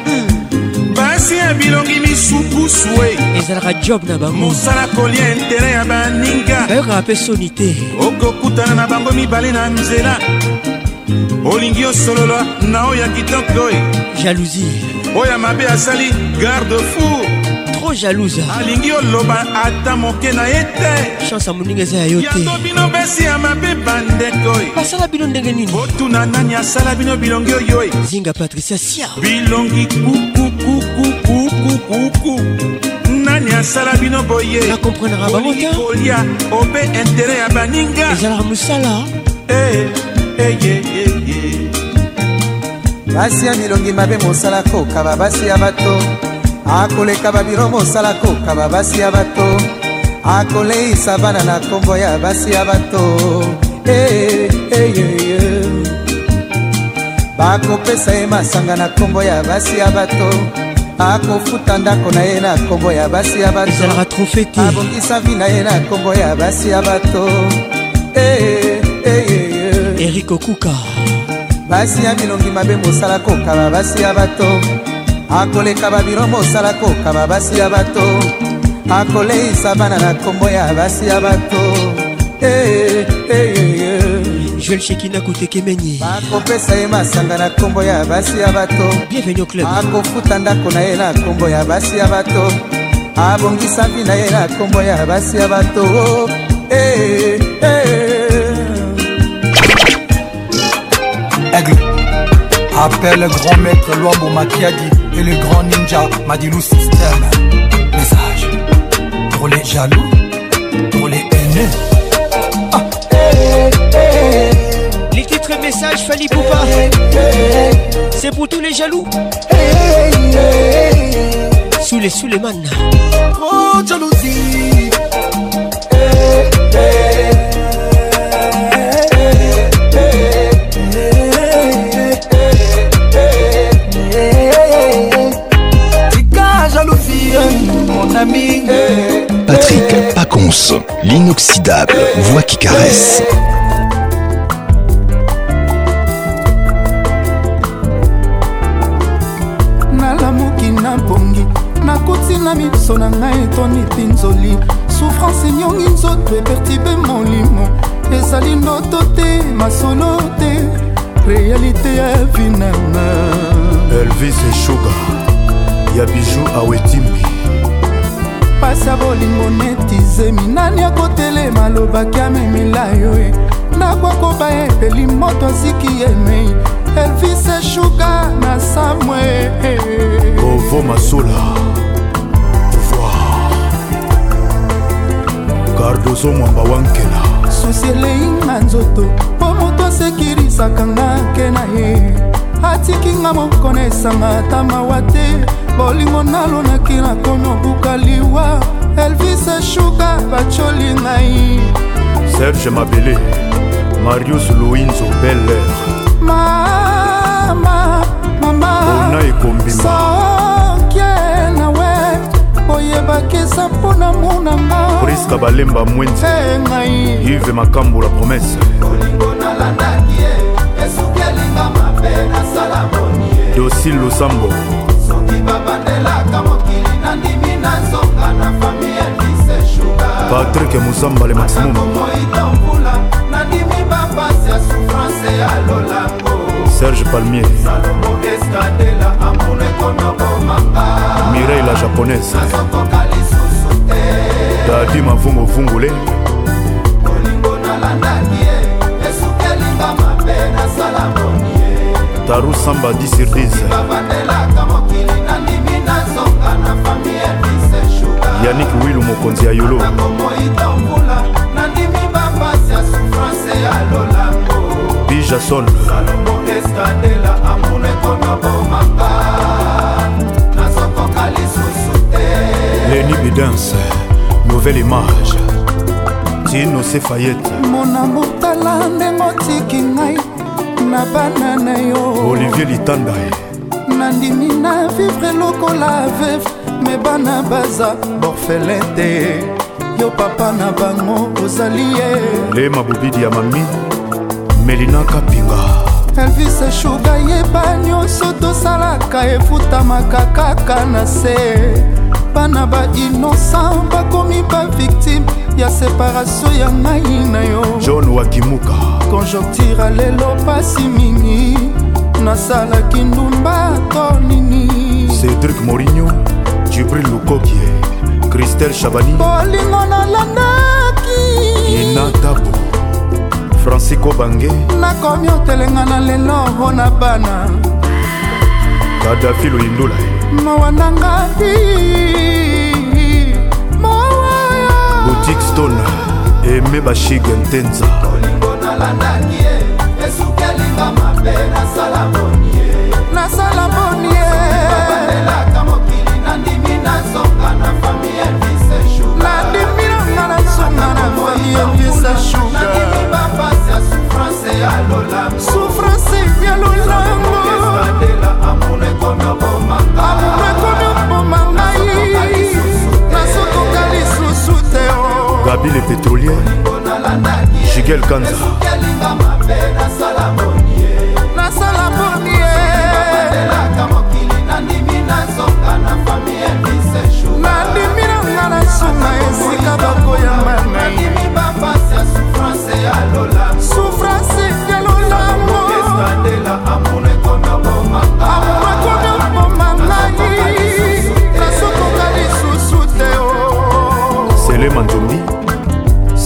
hmm. basi ya bilongi misupusu ezalaka job na bango mosala kolia intere ya baninga bayokaka mpe soni te okokutana na bango mibale na nzela olingi osolola na oyo ya kitoko e jalousie oyo mabe asali garde fou trop jalouse alingi oloba ata moke na ye te chance amoninga eza ya yo te yango bino besi ya mabe bandeko e basala bino ndenge nini otuna nani asala bino bilongi oyo e zinga patricia sia bilongi kukukukukukukuku nani asala bino boye kolia ope intere ya baninga ezalaka mosala eh, eh, basi ya milongi mabe mosala kokaba basi ya bato akoleka babiro mosala kokaba basi ya bato akoleisa bana na nkombo ya basi ya bato eh, bakopesa ye masanga na nkombo ya basi ya bato hey, hey, hey, hey. akofuta ndako na ye na nkombo ya basi ya batoezalaka trofe te abongisa vi na ye na nkombo ya basi ya bato eh, eh, eh, erik okuka basi ya bilongi mabe mosala kokaba basi ya bato akoleka babiro mosala kokaba basi ya bato akoleisa bana na nkombo ya basi ya bato hey, hey, hey, hey. joel shekina kutekemeni bakopesa ye masanga na nkombo ya basi ya bato bienveni au club akofuta ndako na ye na nkombo ya basi ya bato abongisa mbi na ye na nkombo ya basi ya bato hey, eh, eh, hey. Eh. Aigle Appelle le grand maître Luambo Makiadi et le grand ninja Madilou System Message pour les jaloux, pour les haineux votre message, Fali Poupa. C'est pour tous les jaloux. Sous les sous les man. Oh, jalousie. Mon ami. Patrick Pacons, l'inoxydable voix qui caresse. na miso na ngai etoni mpinzoli souffrance enyongi nzoto epertibe molimo ezali ndoto te masolo te réalité ya vinanga elvis eshuga ya biju awetimbi pasi ya bolingo netizemi nani akotelema alobaki amemela yo e nakokoba epeli moto aziki emei e. elvis eshuga na samwe ovo masula loso mwamba wankela susi eleyinga nzoto mpo moto asekirisaka nga ke na ye atikinga mokona esanga ata mawa te bolingo nalonaki nakomi obuka liwa elvis shuka bacoli ngai serge mabele marius louis nzobeler mama mama ona ekombima boyebakesa mpona monanga priska balemba mwenzi ngai ive makambo la promese olingo nalandaki ye esuki elinga mabe nasala moni dosil losambo soki babandelaka mokili nandimi na nzonga na fami elise shuga patrik musamba le maximum moitomvula nandimi bapasi ya souffrance ya lolango serge palmier mirei la japonaise dadi mavunguvungule taru samba 10 sur 10 yanik wilu mokonzi ya yolo nakomoita mbula nandimi bapasi ya souffrance ya lolama didi jason salomoteskadela amuna ekona bomaka nazokoka lisusu te leni bidance nouvelle image tino sefayete mona motala ndenge otiki ngai na bana na yo olivier litandae nandimi na vivre lokola veve me bana baza borfelin te yo papa na bango ozali ye le mabobidi ya mami melina kapinga elvis shuga yeba nyonso tosalaka efutamaka kaka na se bana bainocent bakomi baviktime ya separatio ya ngai na yo john wakimuka konjoktira lelo pasi mingi nasalaki ndumba to nini cedrik morinio jibril lukokie kristel chabani bolingo nalandaki inatabu francisco bange nakomi otelenga na lelo mpo na bana kadafi loyindula mowananga bi boutique stone eme bashige ntenza olingo nalandaki ye esukelinga mabe nasala bonie nasala bonie Bobby le pétrolier Jigel Kanza nasala pornienandimi nanga na sunga esika bakoyamana souffrance ya lolamo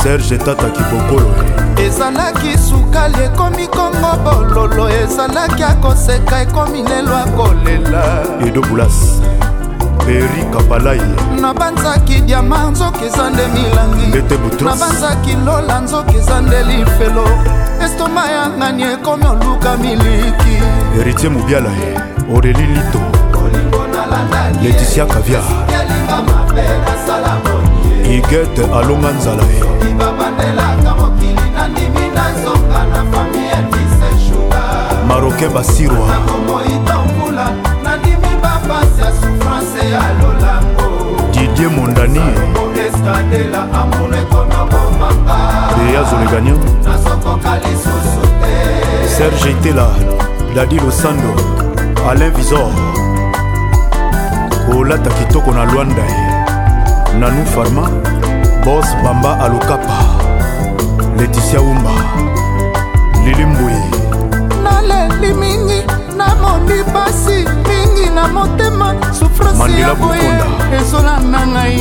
serge tata kibokolo eh. ezalaki sukali ekomi kongo bololo ezalaki akoseka ekomi lelo akolela edobulas peri kapalai eh. nabanzaki diama nzoki eza nde milangi nabanzaki lola nzoki eza nde lifelo estoma ya ngani ekomi oluka miliki héritier mobiala oreli eh. lito leticia kaviar igete alonga nzala ye maroke basirwa didie mondani eyazolegania serge itela dadi losando alain visor olata kitoko na lwanda ye nanou farma bos bamba alokapa leticia umba lili mbui naleli mingi namoni pasi mingi na motema sufrance ya boye ezolanda ngai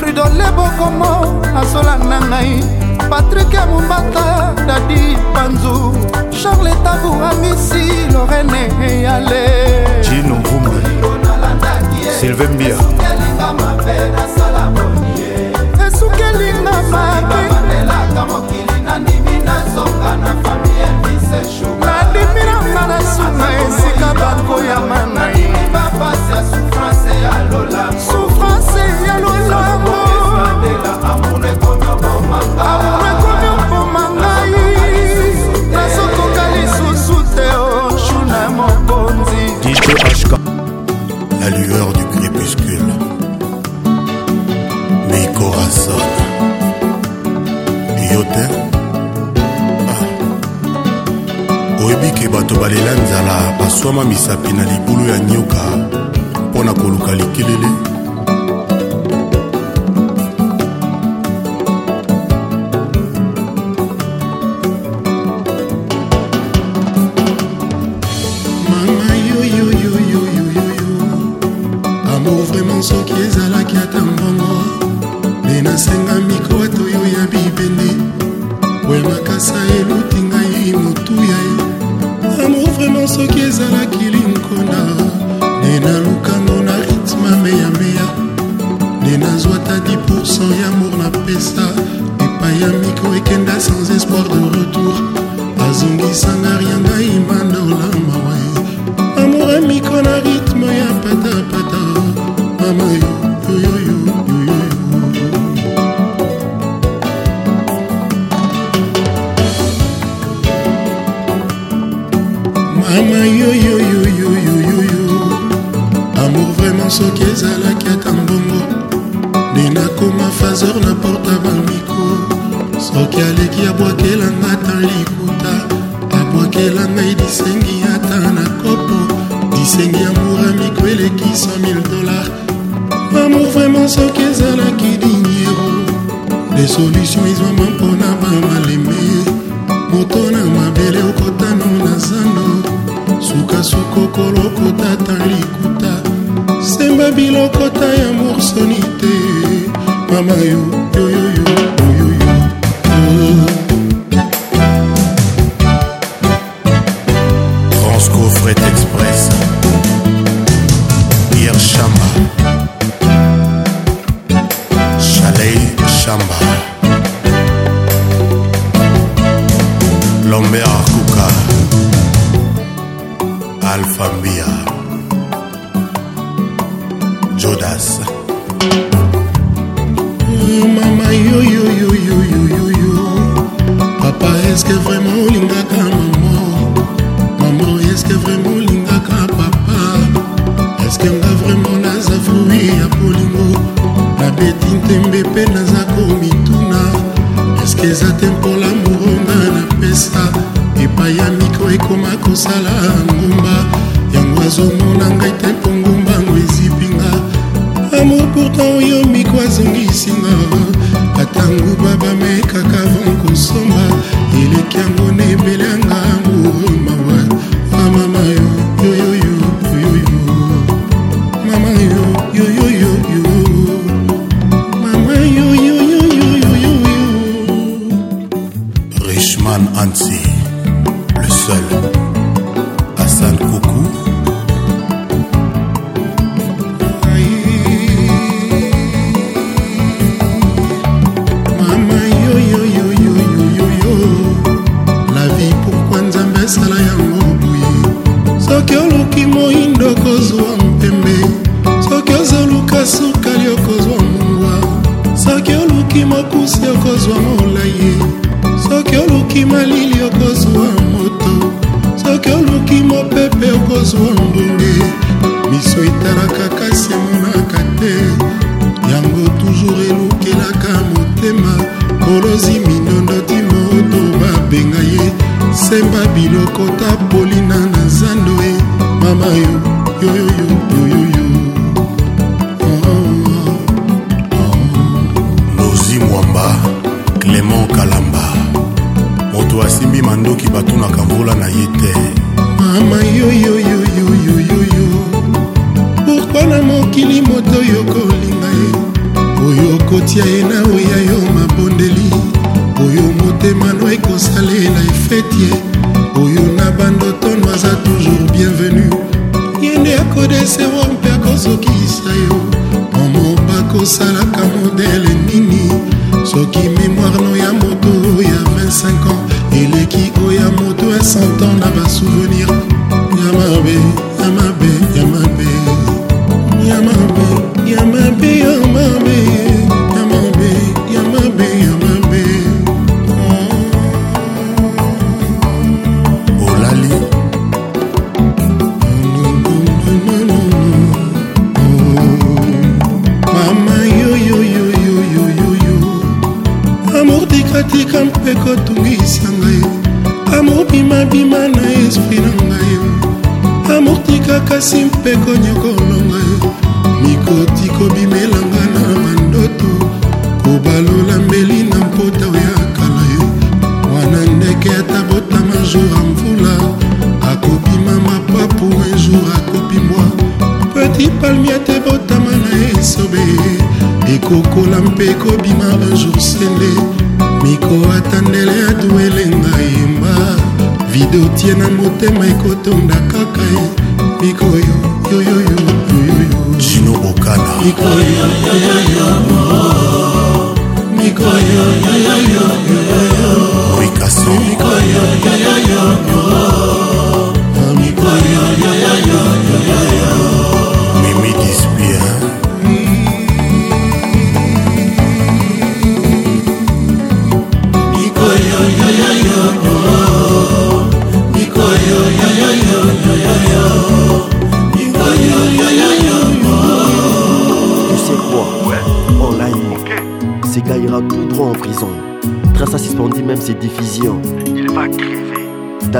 fridole bokomo azolanda ngai patrik ya mombata dadi panzu charle tabu amisi lorene eyale jino vumbi sylvain bia nadimiranga na suka esika bakoyama na ye ezali ke bato balela nzala baswama misapi na libulu ya nioka mpo na koluka likelele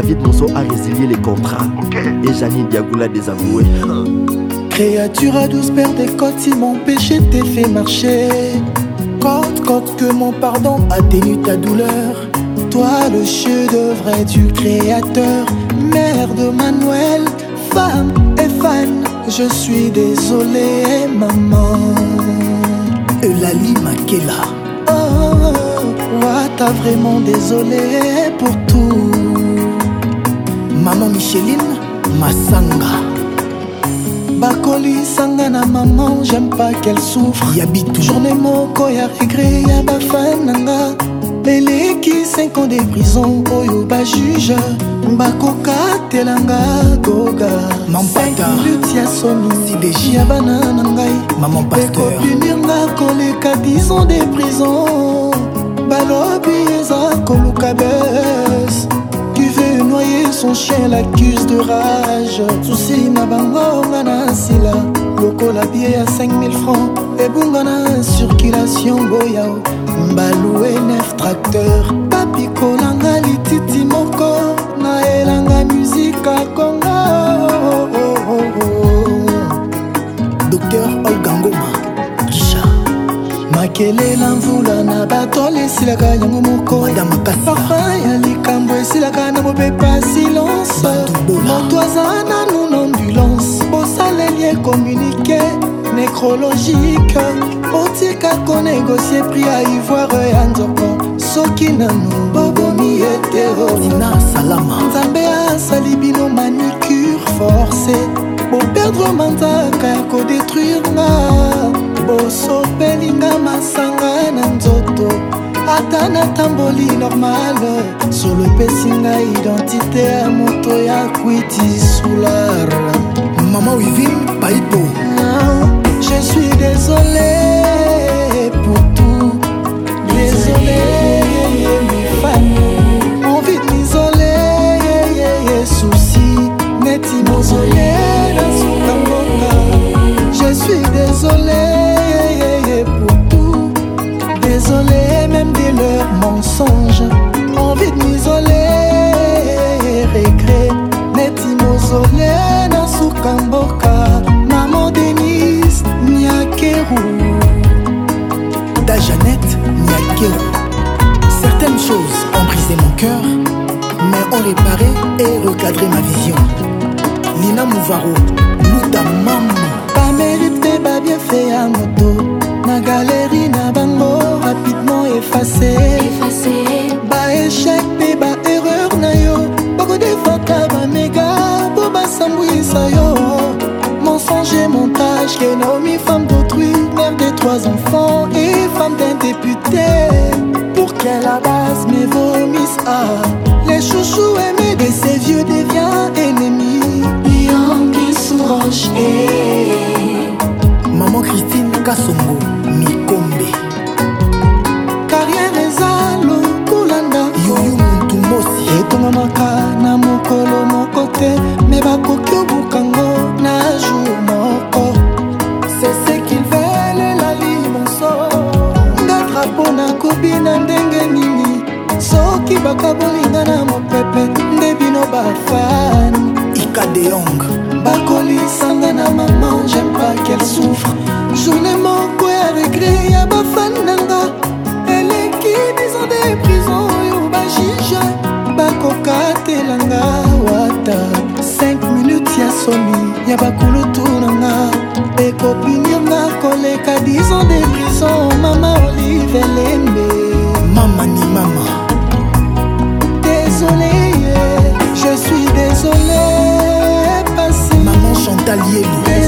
David Monceau a résilié les contrats. Et Janine Diagoula désavoué Créature à douce père des côtes, si mon péché t'ai fait marcher. Quand côte, que mon pardon atténue ta douleur. Toi, le chef vrai du créateur, mère de Manuel, femme et fan. Je suis désolé, maman. Eulali Makela. Oh, oh, oh, oh. t'as vraiment désolé pour tout. mama micheline masanga bakolisanga na maman j'aime pas qu'elle souffre ya bitu journée moko ya regret ya bafan nanga eleki 5 ans de prison oyo bajuge bakokatelanga koga minute ya soni ya bana na ngai ekopinirnga koleka 10 ans de prison balobi eza koluka bes tu veux noyer son chien l'accuse de rage susi na bango nga na sila lokola bie ya 5000 francs ebunga na circulation boyao mbalue nef tracteur papikolanga lititi moko naelanga musika kongo kelela mvula na batole esilaka yango moko papa ya likambo esilaka na mobepa silence moto aza nanu na ambulance bosaleli ekomunike necrologique otika konegosie pri ya ivoire ya nzoko soki nanu bobomi eteonzambe asali bino manicure force boperdre manzaka ya kodetruire nga bosopelinga masanga na nzoto ata natamboli normal solo epesi ngai identite ya moto ya kwiti sular mama wivin paipo je suis désolé pour tout désolé, désolé. choses ont brisé mon cœur, mais ont réparé et recadré ma vision. Nina Mouvaro, Luta Mam. bamérite babiefe ya moto na galeri na bango rapidement efase baéchec mpe baerreur na yo bakodefaka bamega mpo basambwisa yo mensonge montage kenomi femme d'autrui mère de trois enfants et femme d'un député qu'elle abasse mes vomissent ah, Les chouchous aimés de ces vieux devient ennemis Yangi Sourange Maman Christine Kasongo Mikombe Carrière ezalo kolanda Yoyo Muntumosi etongamaka na mokolo moko te me bakoki obukango na jour bayibaka bolinga na mopepe nde bino bafani ikadeyong bakolisanga na mama jaime pas qu'elle souffre journe moko ya regre ya bafani nanga eleki bisande prison oyo bajije bakokatelanga wata 5 minutes ya somi ya bakulutu nanga ekopinirnga koleka 10 ans de prison mama olivelembe Italieni.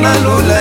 na lula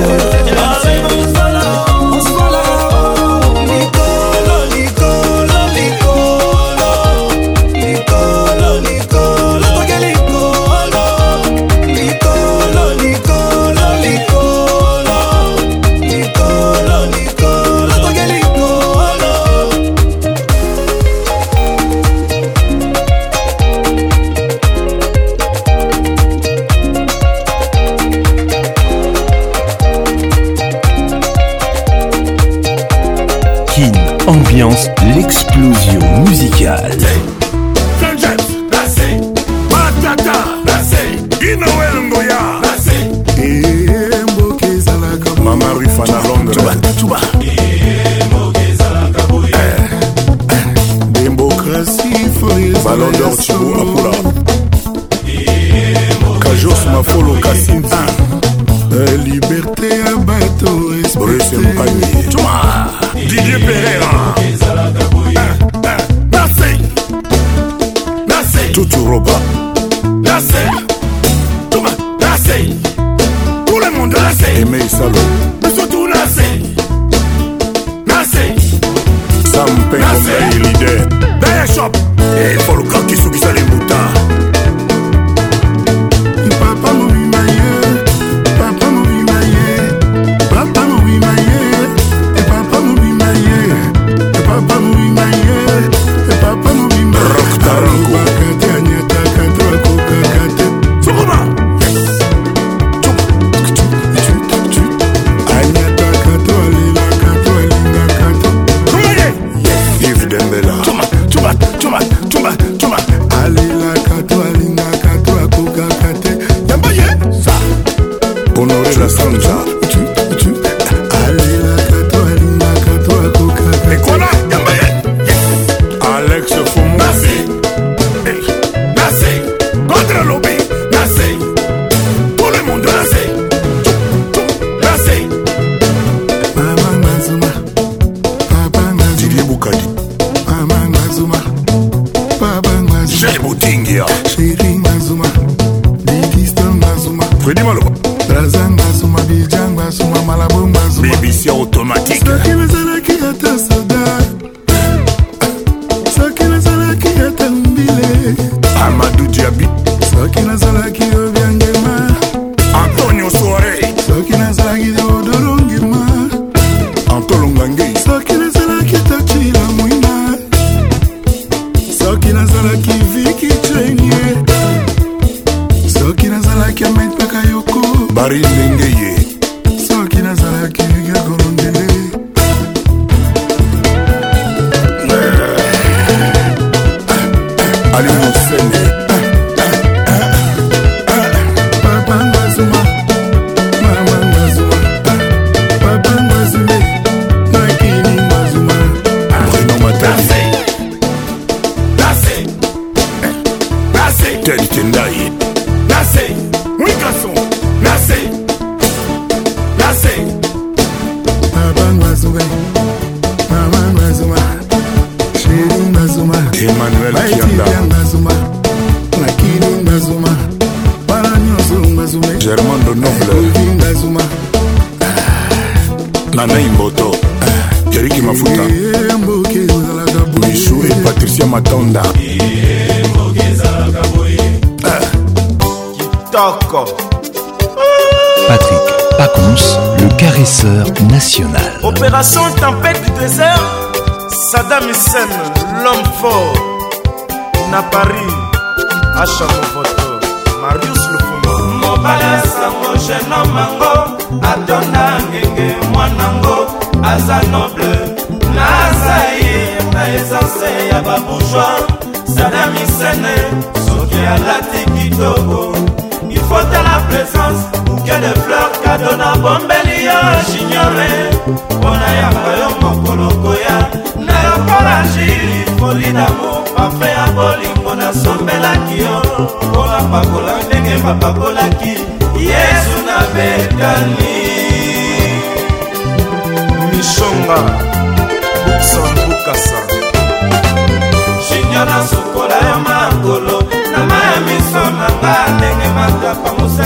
делать. l'explosion musicale.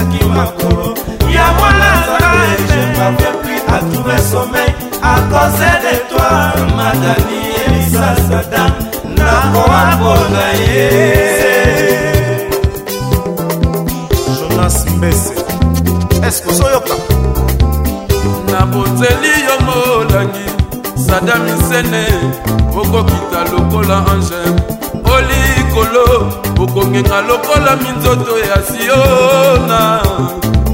ezalaki makolo ya mwana azala ejeavepri atrouve somei akose de toi madani elisasada nakoakola ye jonas mbese eske ozoyoka naboteli yo molangi sada misene okokita lokola ange olikolo okongenga lokola minzoto ya sio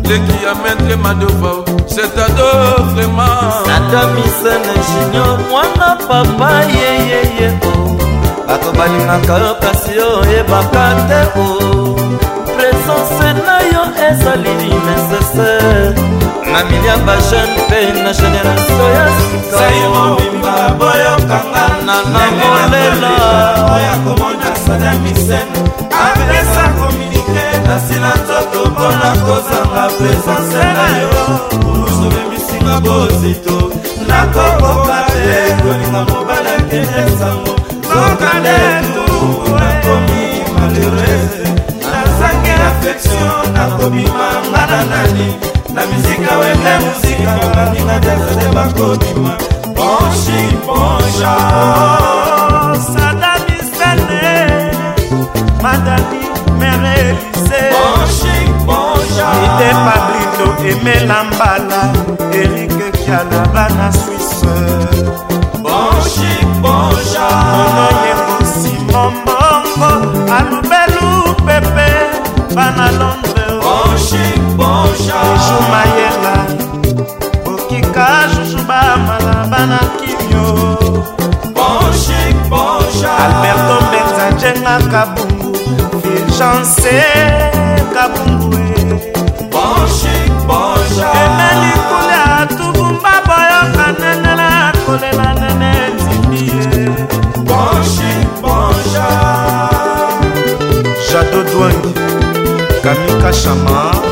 teki ya maître madova setado vraiment ata misene junior mwana papa yeyeye bato oh. balingaka yo kasi oyebaka te o oh. presence na yo ezali nécessaire na milia bajeune mpe na génération ya sikaomobimba boyokanga na molela oya komona sada misene apesako nasila nzoto mpona kozanga presence na yo olusobe misinga bozito nakokoka te kolinga mobala kende sango soka letu nakomi malheurese nazangi affection nakobima ngana nani na mizika wende muzika baninga desede bakobima ponshi ponsha sadamisene madami mereli se ide pablito emela mbala erike kialaba na swisse onoyengusi mombongo alubelu pepe bana londres ejumayela okika jujuba malaba na kimio alberto benza jengaka bungu chance kabungwe emeli kolia tubumba boyoka nenela kolela nene tindi ye jado dwangi kamikashama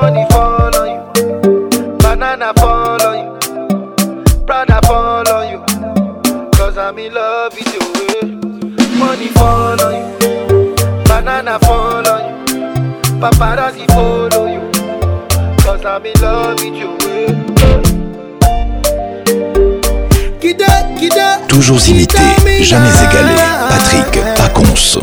money fall on you. Banana fall on you. Prada fall on you. Cause I'm in love with you. Eh. Money fall on you. Banana fall on you. Paparazzi follow you. Cause I'm in love with you. Eh. Toujours imité, jamais égalé. Patrick Paconce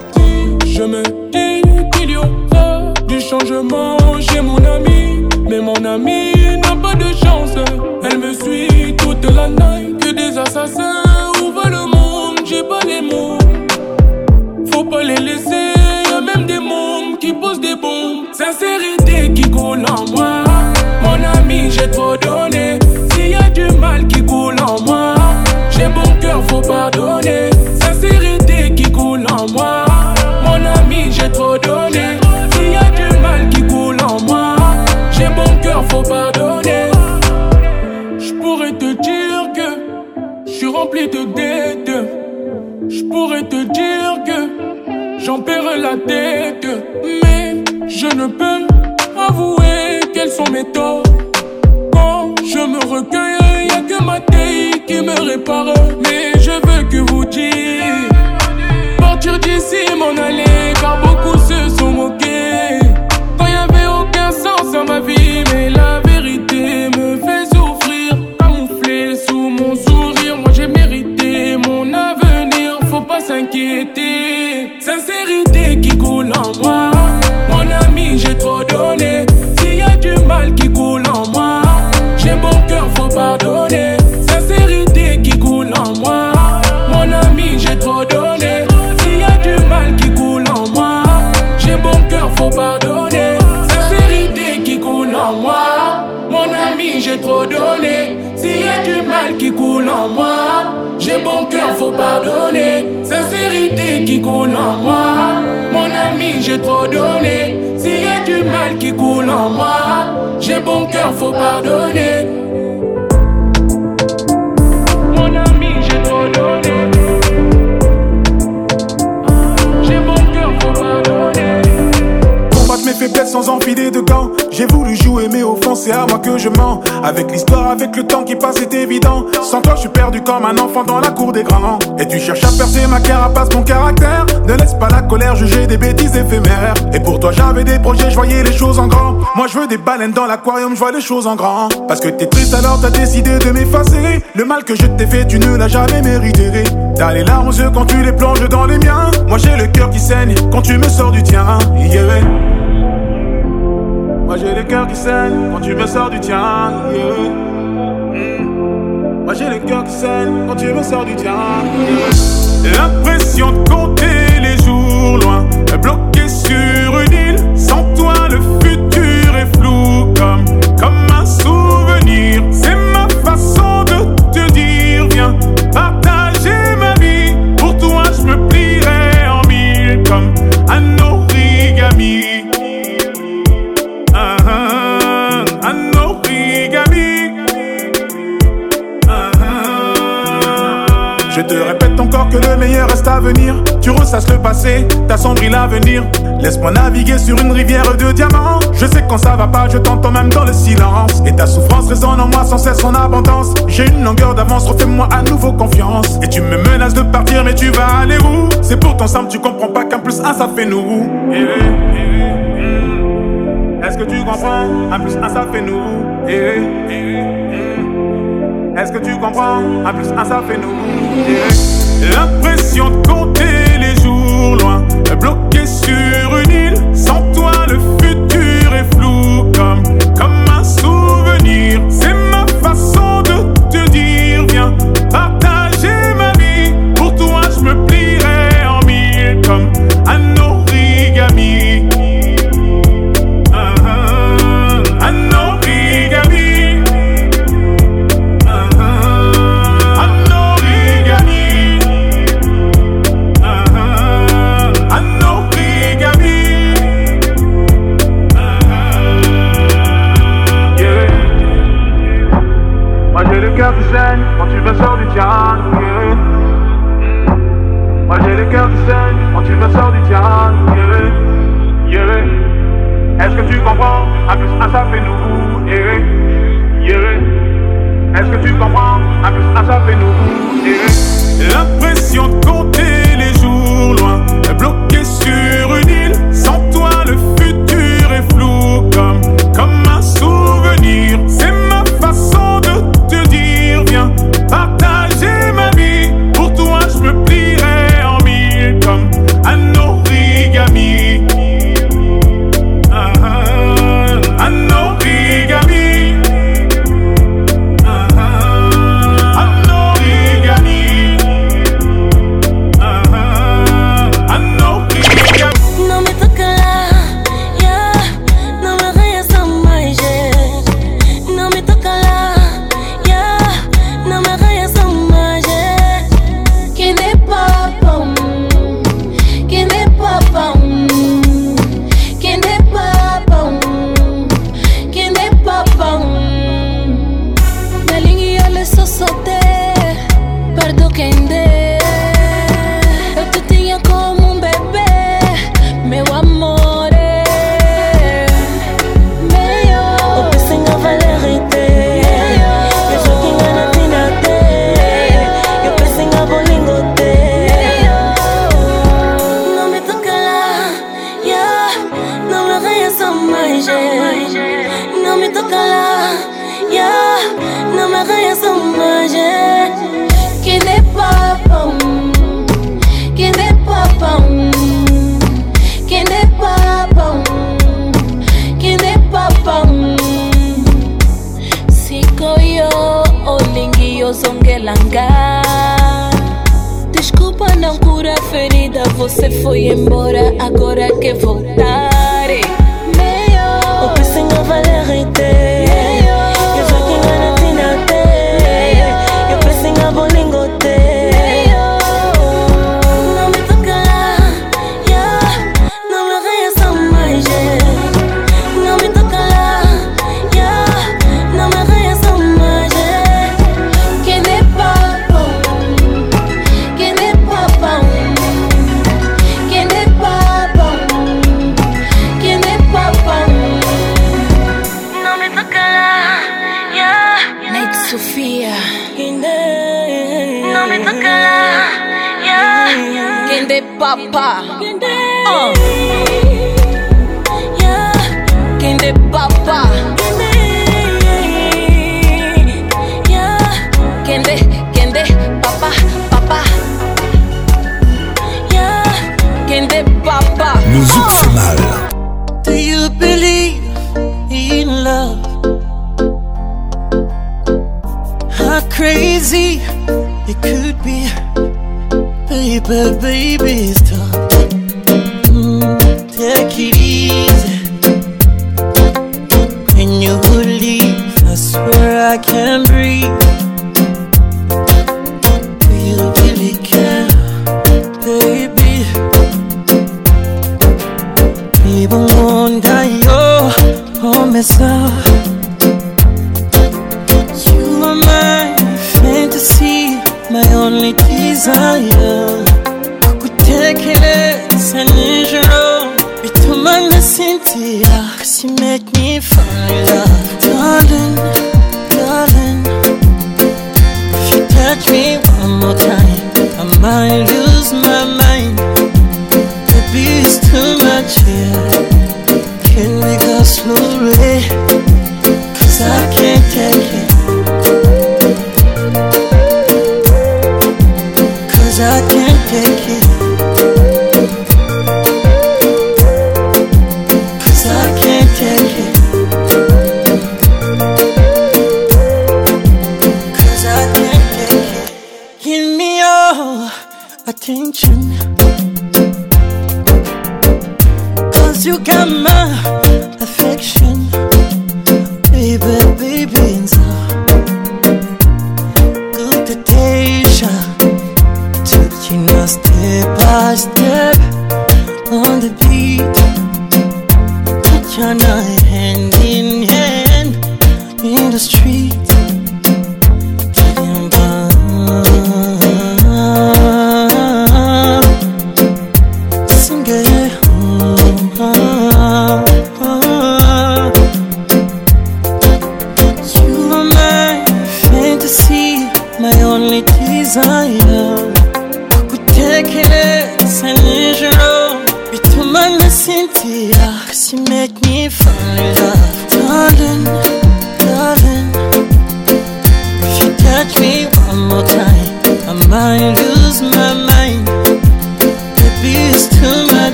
des bêtises éphémères. Et pour toi, j'avais des projets, je voyais les choses en grand. Moi, je veux des baleines dans l'aquarium, je vois les choses en grand. Parce que t'es triste, alors t'as décidé de m'effacer. Le mal que je t'ai fait, tu ne l'as jamais mérité. T'as les larmes aux yeux quand tu les plonges dans les miens. Moi, j'ai le cœur qui saigne quand tu me sors du tien. Moi, j'ai le cœur qui saigne quand tu me sors du tien. Hmm. Moi j'ai le cœur qui saigne quand tu me sors du tien. L'impression de compter. Le futur est flou que le meilleur reste à venir. Tu ressasses le passé, t'assombris l'avenir. Laisse-moi naviguer sur une rivière de diamants. Je sais quand ça va pas, je t'entends même dans le silence. Et ta souffrance résonne en moi sans cesse en abondance. J'ai une longueur d'avance, refais-moi à nouveau confiance. Et tu me menaces de partir, mais tu vas aller où C'est pour ton simple, tu comprends pas qu'un plus un ça fait nous. Eh eh hmm. Est-ce que tu comprends Un plus un ça fait nous. Eh hmm. Est-ce que tu comprends Un plus un ça fait nous. L'impression de compter les jours loin, bloqué sur une île, sans toi le futur est flou.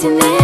tonight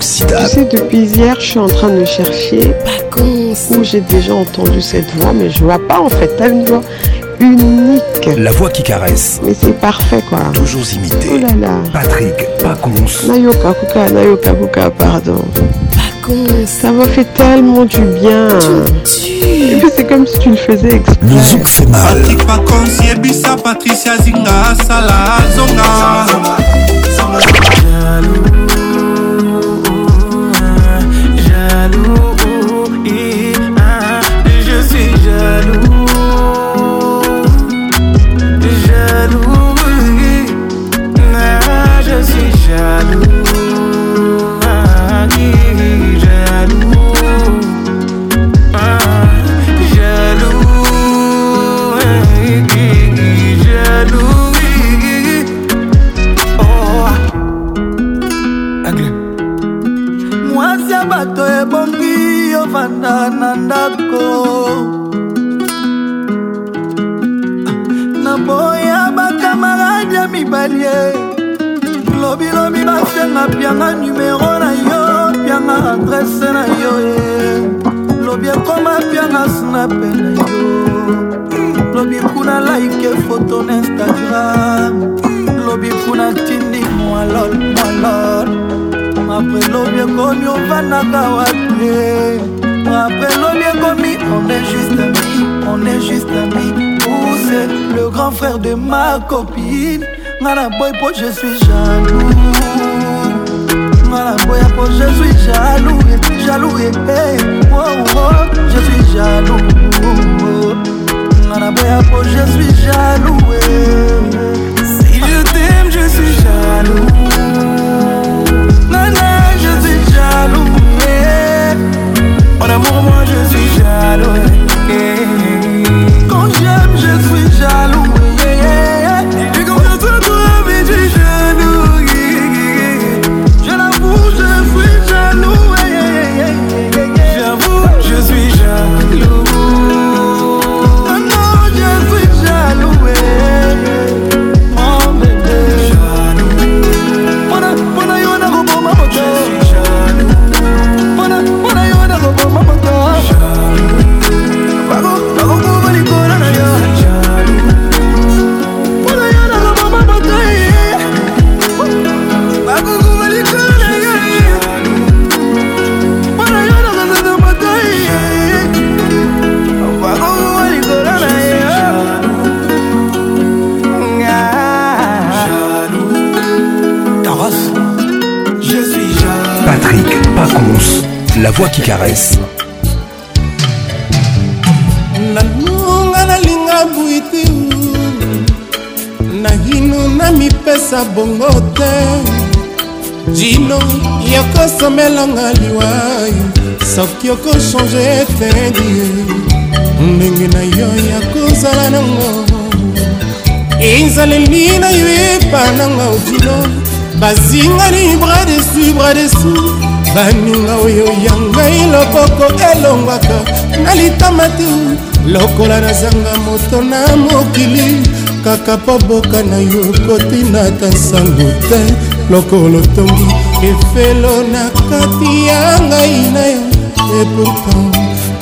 Tu sais, depuis hier, je suis en train de chercher où j'ai déjà entendu cette voix, mais je vois pas en fait. T'as une voix unique. La voix qui caresse. Mais c'est parfait quoi. Toujours imité. Oh là là. Patrick Pacons. Nayoka Kuka, Nayoka Kuka, pardon. Pacons. Ça m'a fait tellement du bien. c'est comme si tu le faisais exprès. Le zouk fait mal. Patrick Pacons, Yébissa Patricia Zinga, Sala, Zonga. Zonga. pianga numero na yo pianga adrese na yo e lobi ekoma pianga snape na yo lobi kuna like foto na instagram lobi kuna tindi mwalol mwalol apre lobi ekomi ovandaka wapi eh. apre lobi ekomi on est juste ami on est juste ami pousse le grand frère de ma copine nga na boy po je suis jaloux je suis jaloux, jaloux, eh, eh. Oh, oh, oh, je suis jaloux. je suis jaloux. Eh. Si je t'aime, je suis jaloux. je suis jaloux. En amour, moi, je suis jaloux. Quand j'aime, je suis jaloux. You. toi qui caresse nanunga nalinga bwiti naino namipesa bongo te jino yokosomelanga liwai soki okochange etendi ndenge na yo ya kozala nango ezaleli na yo epananga ojino bazinga ni bras desu bras dessous baninga oyo ya ngai loboko elongwaka na litama te lokola nazanga moto na mokili kaka mpo boka na yo kotina ta nsango te lokolo tongi efelo na kati ya ngai na yo epourtant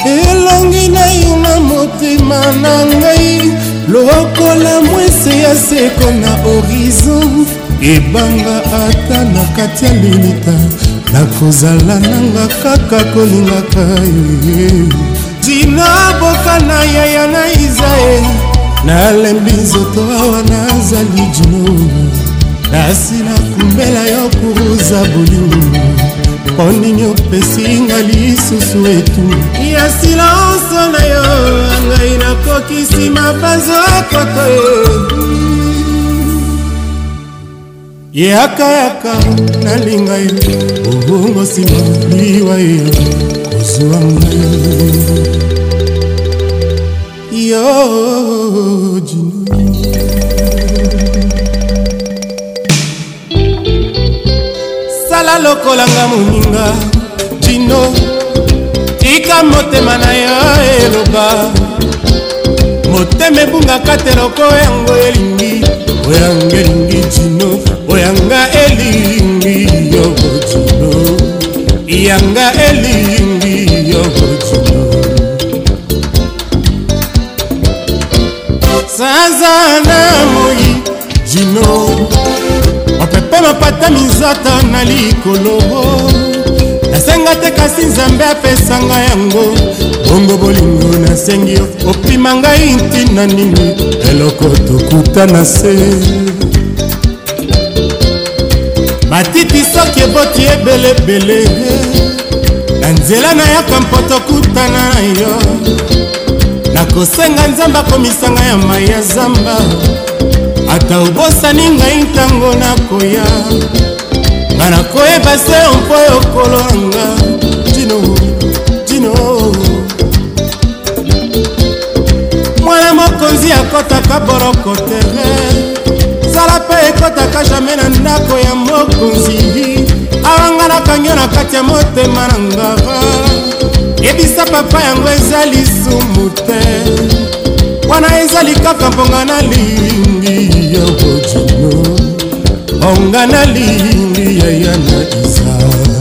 elongi na yo na motema na ngai lokola mwese ya seko na horizon ebanga ata na kati ya linita nakozala nanga kaka kolingaka ye tina boka na yaya na izaeli nalembi nzoto awa nazali jino kasi nakumela yo koza bolingo mpo nini opesinga lisusu etu ya silanso na yo ngai nakokisi mabanzo koko yeyakayaka nalinga ye obongo nsima liwa ye kozwa ngai yo sala lokolanga moninga jino tika motema na yo eloba motema ebungaka te loko yango elingi oyango elingi jino oyanga elingi yo botuno yanga elingi yo botuno sanza na moi jino opepa mapata minzoto na likolo nasenga te kasi nzambe apesanga yango bongo bolingo nasengi yo opima ngai ntina nini eloko tokuta na se matiti soki eboti ebelebele na nzela nayaka mpoto kutana yo nakosenga nzambe akomisanga ya mai ya zamba ata obosani ngai ntango nakoya nga nakoyeba se mpo yokolo nanga tino tino mwana mokonzi akotaka boroko terre misala mpe ekɔtaka jamai na ndako ya mokonzi awanga nakangi yo na kati ya motema na ngava yebisa papa yango eza lisumu te wana ezali kaka mponga nalingi ya bojino onga nalingi yaya na isa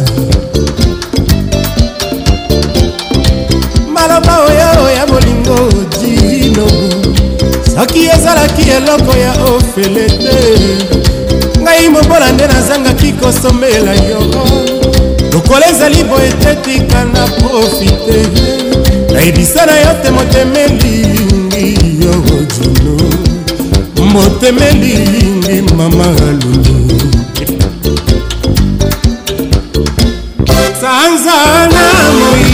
soki ezalaki eloko ya ofele te ngai mobola nde nazangaki kosomela yo lokola ezali boye te tika na profite nayebisa na yo te motemelingi yo juno motemelingi mama lulu sanzana moi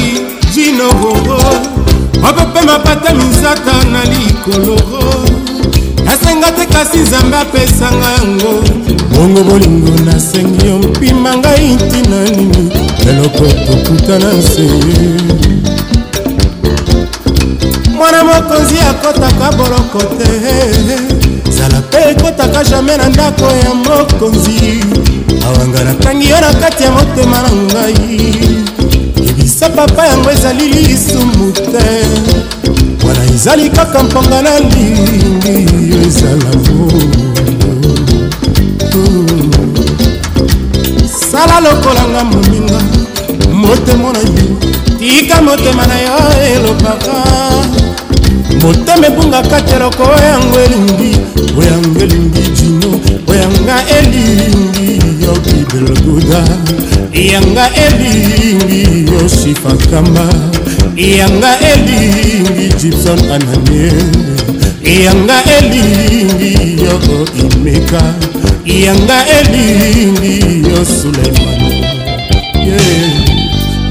jino bongo kokoma pata misaka na likolo nasenga te kasi nzambe apesanga yango bongo bolingo nasengi yo mpima ngai ntina nini eloko tokutana nse mwana mokonzi akotaka boloko te zala mpe ekotaka jamai na ndako ya mokonzi awanga natangi yo na kati ya motema na ngai se papa yango ezali lisumu te wana ezali kaka mponga na lingi ezala sala lokolanga moninga motemo na yo tika motema na yo elobaka motema ebungaka teloko oyango elingi oyanga elingi jino oyanga elingi yoki belguda yanga elingi yosifakamba yanga elingi gibson ananie yanga elingi yo imeka yanga elingi yo suleiman yeah,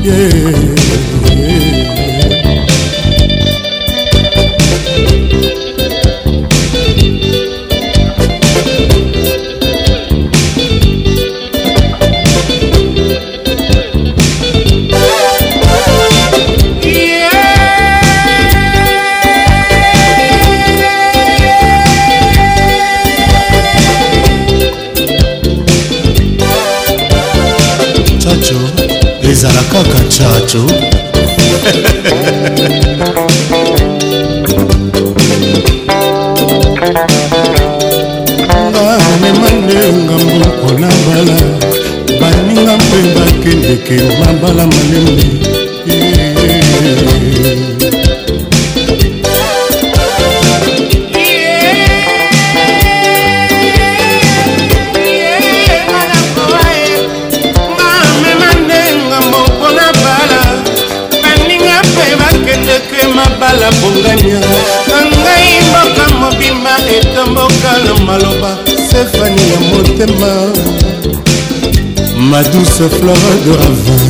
yeah. tala malembe mabala bongania ngai mboka mobimba etomboka na maloba sefani ya motema madouce flore de ravin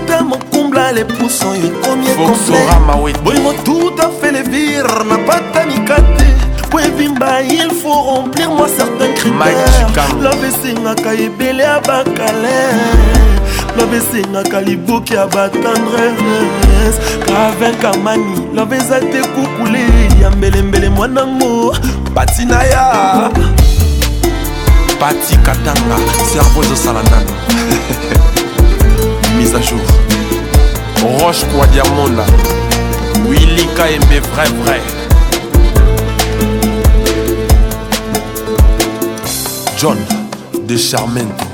mibale puso oyo ekomi ekobolingo tout a fait le vire na batamika te po ebimba il faut remplir moi certain critère love esengaka ebele ya bacalere love esengaka liboki ya batendresse kavinkamani love eza te kukule ya mbelembele mwanango pati na ya pati katanga servo ezosala nano mise a jour roche kwa diamona willy kaembe vrai vrai john de charmento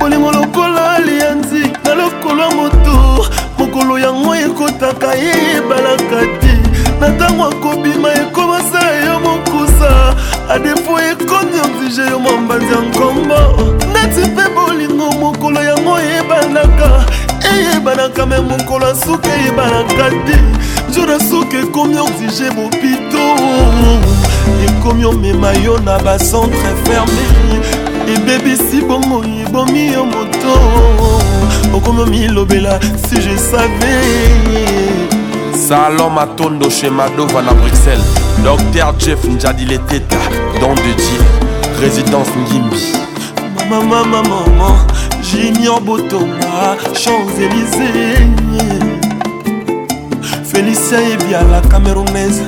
bolingo lokola alianzi na lokolo ya moto mokolo yango ekotaka ye ebalaka te na ntango akobima ekobasa yo mokusa adefo ekondi oblige yo mambanzi ya nkombo neti mpe bolingo mokolo yango ebanaka eyebanaka me mokolo asuki eyebanaka te jona suki ekomi oxige mopito ekomi omema yo na bacentre ferme ebebisi bongo ebomi yo moto okomi omilobela si je savais salon matondo chez Madovana bruxelles docteur jeff njadile teta don de dieu résidence ngimbi mamamamamama junior botonga champs-élysé félicien ebiala camerounaise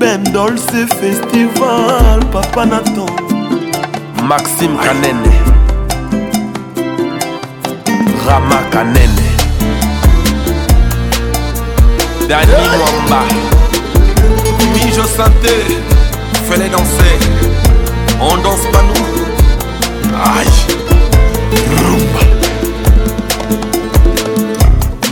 bendolce festival papa naton maxime kanene rama kanene dani mwamba mijo santé fele danser on danse pas nous aïe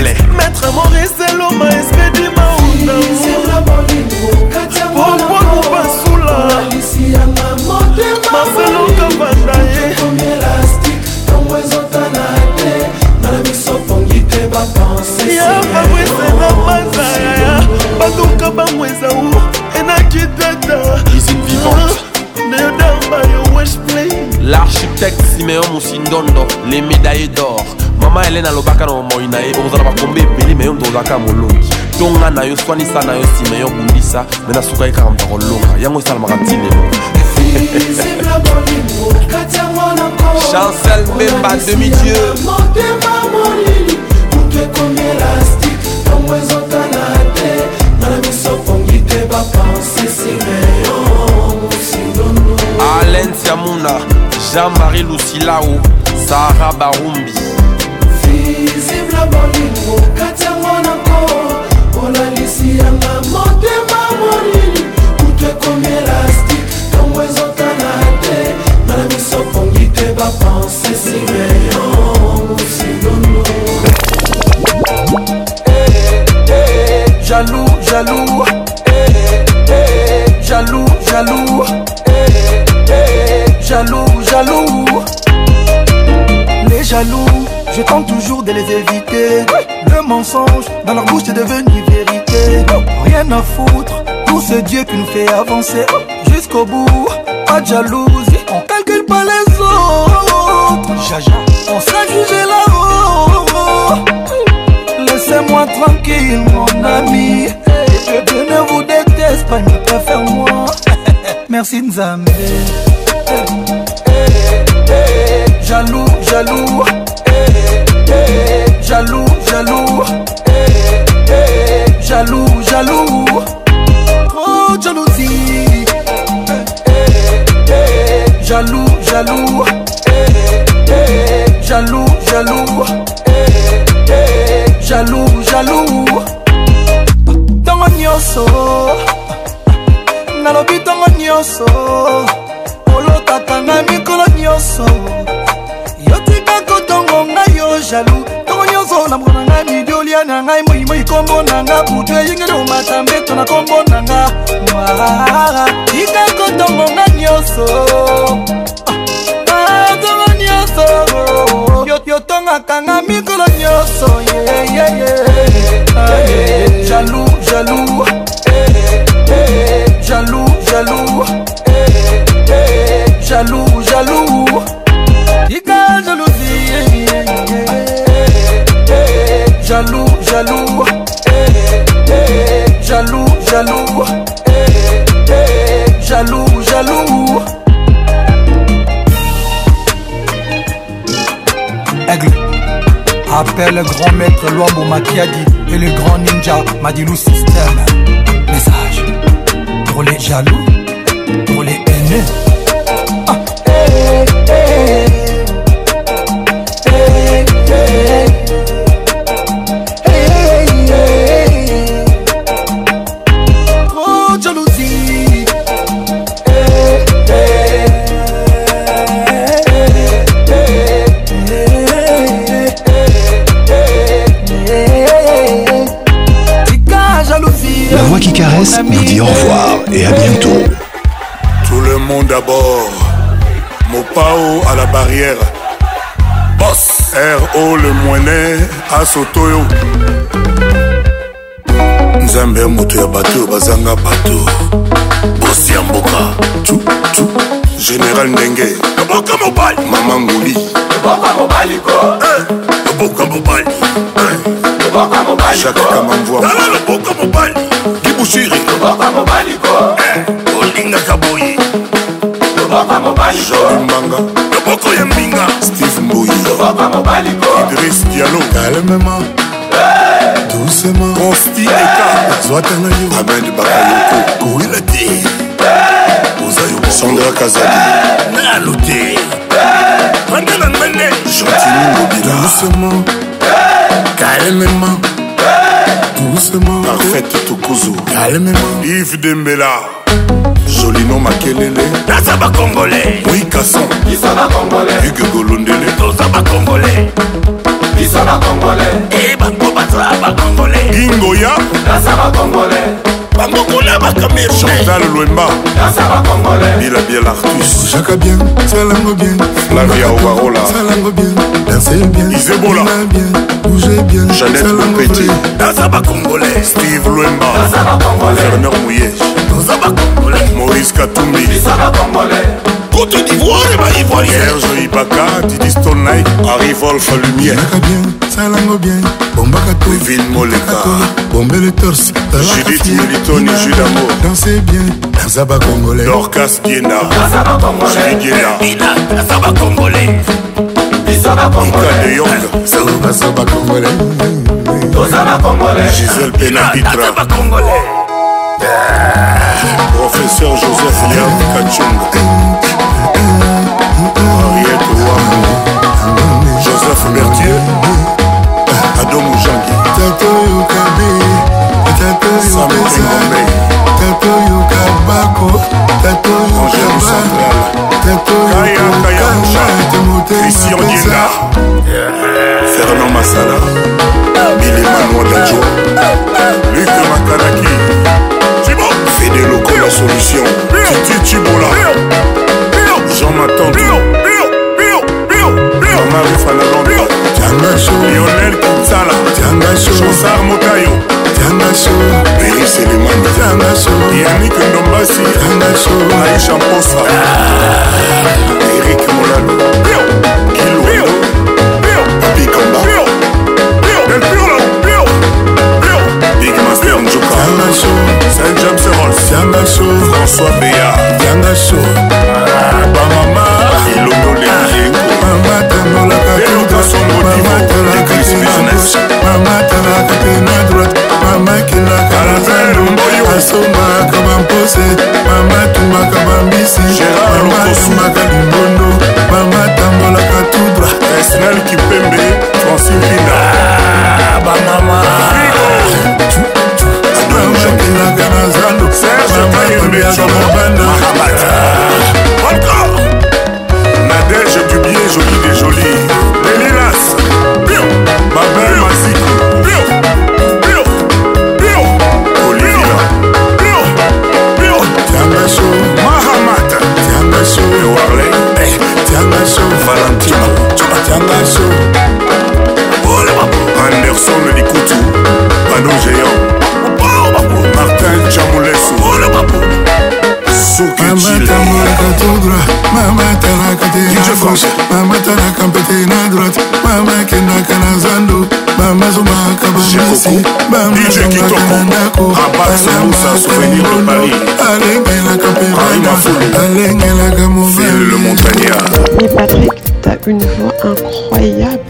plaît maître maurice eloma espedi maunda oponu basula marcelo kavanda ye ya fabrice na mazaya batonka bamwezau enaki tata neodamba yo wesh play l'architecte siméon moussindondo les médaillés d'or mama elene alobaka na bomoi na ye okozala bakombe ebele me yo ndozalaka molongi tonga na yo swanisa na yo nsima yo kundisa me nasuka ye kaka moto akolonga yango esalamaka ntilelo chancel mbemba demi-dieu alen siamuna jean-marie lucilao sara barumbi na bolingo kati yango na mpo olalisi yanga motema molili kutu ekomi elastike ntango ezotana te nga na miso pongi te bapense simeyo musinono eh, eh, jaloux jaloux eh, jaloux jaloux jaloux jaloux les jaloux Je tente toujours de les éviter. Le mensonge dans leur bouche est devenu vérité. Rien à foutre, tout ce Dieu qui nous fait avancer. Jusqu'au bout, pas de jalousie. On calcule pas les autres. on sera jugé là-haut. Laissez-moi tranquille, mon ami. Dieu ne vous déteste pas, il préfère moi. Merci Nzambe. jaloux, jaloux. Eh, eh, jaloux, jaloux. Eh, eh jaloux, jaloux. Oh, jalousie. Eh, eh, jaloux, jaloux. Jaloux, jaloux. Jaloux, jaloux. Tango nyonso. Nalobi tango nyonso. Olotaka na mikolo nyonso. jaloux ntango nyonso na moko na ngai midiolia na ngai moimoi kombo na nga butu eyingeli omata mbeto na kombo na nga tika kotongo nga nyonso atongo ah, nyonso yotongaka nga mikolo nyonso ah, jaloux jaloux eh, eh, jaloux jaloux eh, jaloux jaloux jaloux, jaloux. Eh, eh, jaloux, jaloux. Eh, eh jaloux, jaloux. Aigle, appelle le grand maître Luambo dit, et le grand ninja Madilou système. Message pour les jaloux, pour les haineux. Caresse nous dit au revoir et à bientôt. Tout le monde d'abord. Mopao à la barrière. Boss RO le moinet à Sotoyo. nzambe ya moto ya bato oyo bazanga bato bosi ya mboka tutu général ndenge yoboka mobali mama ngoli yoboka mobali ko eh, yoboka mobali eh. yoboka mobali jacques kamamvwa tala ah, loboka mobali bushiri olingaka boye imbanga loboko ya mbinga steve mboi idris dialo kalemema eh. doucement consti eka zwatanga yo amed bakayoko kowila te eh. oza yo sandra kazali eh. nalo te bandana ndenge gentili ngobila doucement kalemema doucement parfaite tokuzu calmement ive dembela jolino makelele naza bakongole wikason isa bakongole huge golondele toza bakongole isa bakongole e eh, bango baza bakongole gingoya naza bakongole bangongola bakamergedal lwemba bilabiel artus jaka bien salango bien flavia obarola salango bien danse bien izebola bien bouge bien janet mopeti naza bakongolais steve lwemba werner muyege toza bakongolais maurice katumbi Côte d'Ivoire et bah ivoirien Serge Ibaka, Didi Stone Night, Harry Wolf Lumière Naka bien, Salango bien, Bombaka Tou Ville Moleka Bombele Torse, Judith Melitoni, Judamo Dansez bien, Kazaba Congolais Dorcas Guiena Kazaba Congolais Guiena Bina, Kazaba Congolais Ika de Yong Kazaba Congolais Kazaba Congolais Gisèle Benapitra Kazaba Congolais Professeur Joseph Léon Kachung Henriette Ouambo Joseph Berthier Adom Oujangi Tato Yokabe Tato Yokesa Tato Yokabako Tato Yokaba Tato Yokaba Timothée Mapesa Fernand Massala Billy Manoa Dadjo Luc Makanaki Fede Loco la solution Titi Chibola Jean Maton Marufa la lampe Tianga Show Lionel Kinsala Tianga Show Chonsar Mokayo Tianga Show Béry Selemani Tianga Show Yannick Ndombasi Tianga Show Aïcha Mposa Eric ah. Molano Kilwalo Papi Kamba Big Master Njuka Tianga Show james rols yanga sho françois beya yanga sho bamama elongo lelengo mama tanolaka mamatanaka te na droite mamakilaka asombaka bampose mamatumaka bambisi mamatumaka libondo mamatambolaka tudra esnel kipembe francine linda ah, bamama nakendaka na zando namayebeaka mobanda nadege dubie joli de joli lelilas babel masiko tiangaso mahamata tiangaso warley eh, tiangaso valentino tiangaso anderson likutu pano géant martin jamulesu mamatalaka mpete na droite mama kendaka na zando bamazongaka bamasi bamazongaka na ndako balambaka alengelaka mpe alengelaka mobali Mais Patrick, t'as une voix incroyable.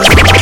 Thank you.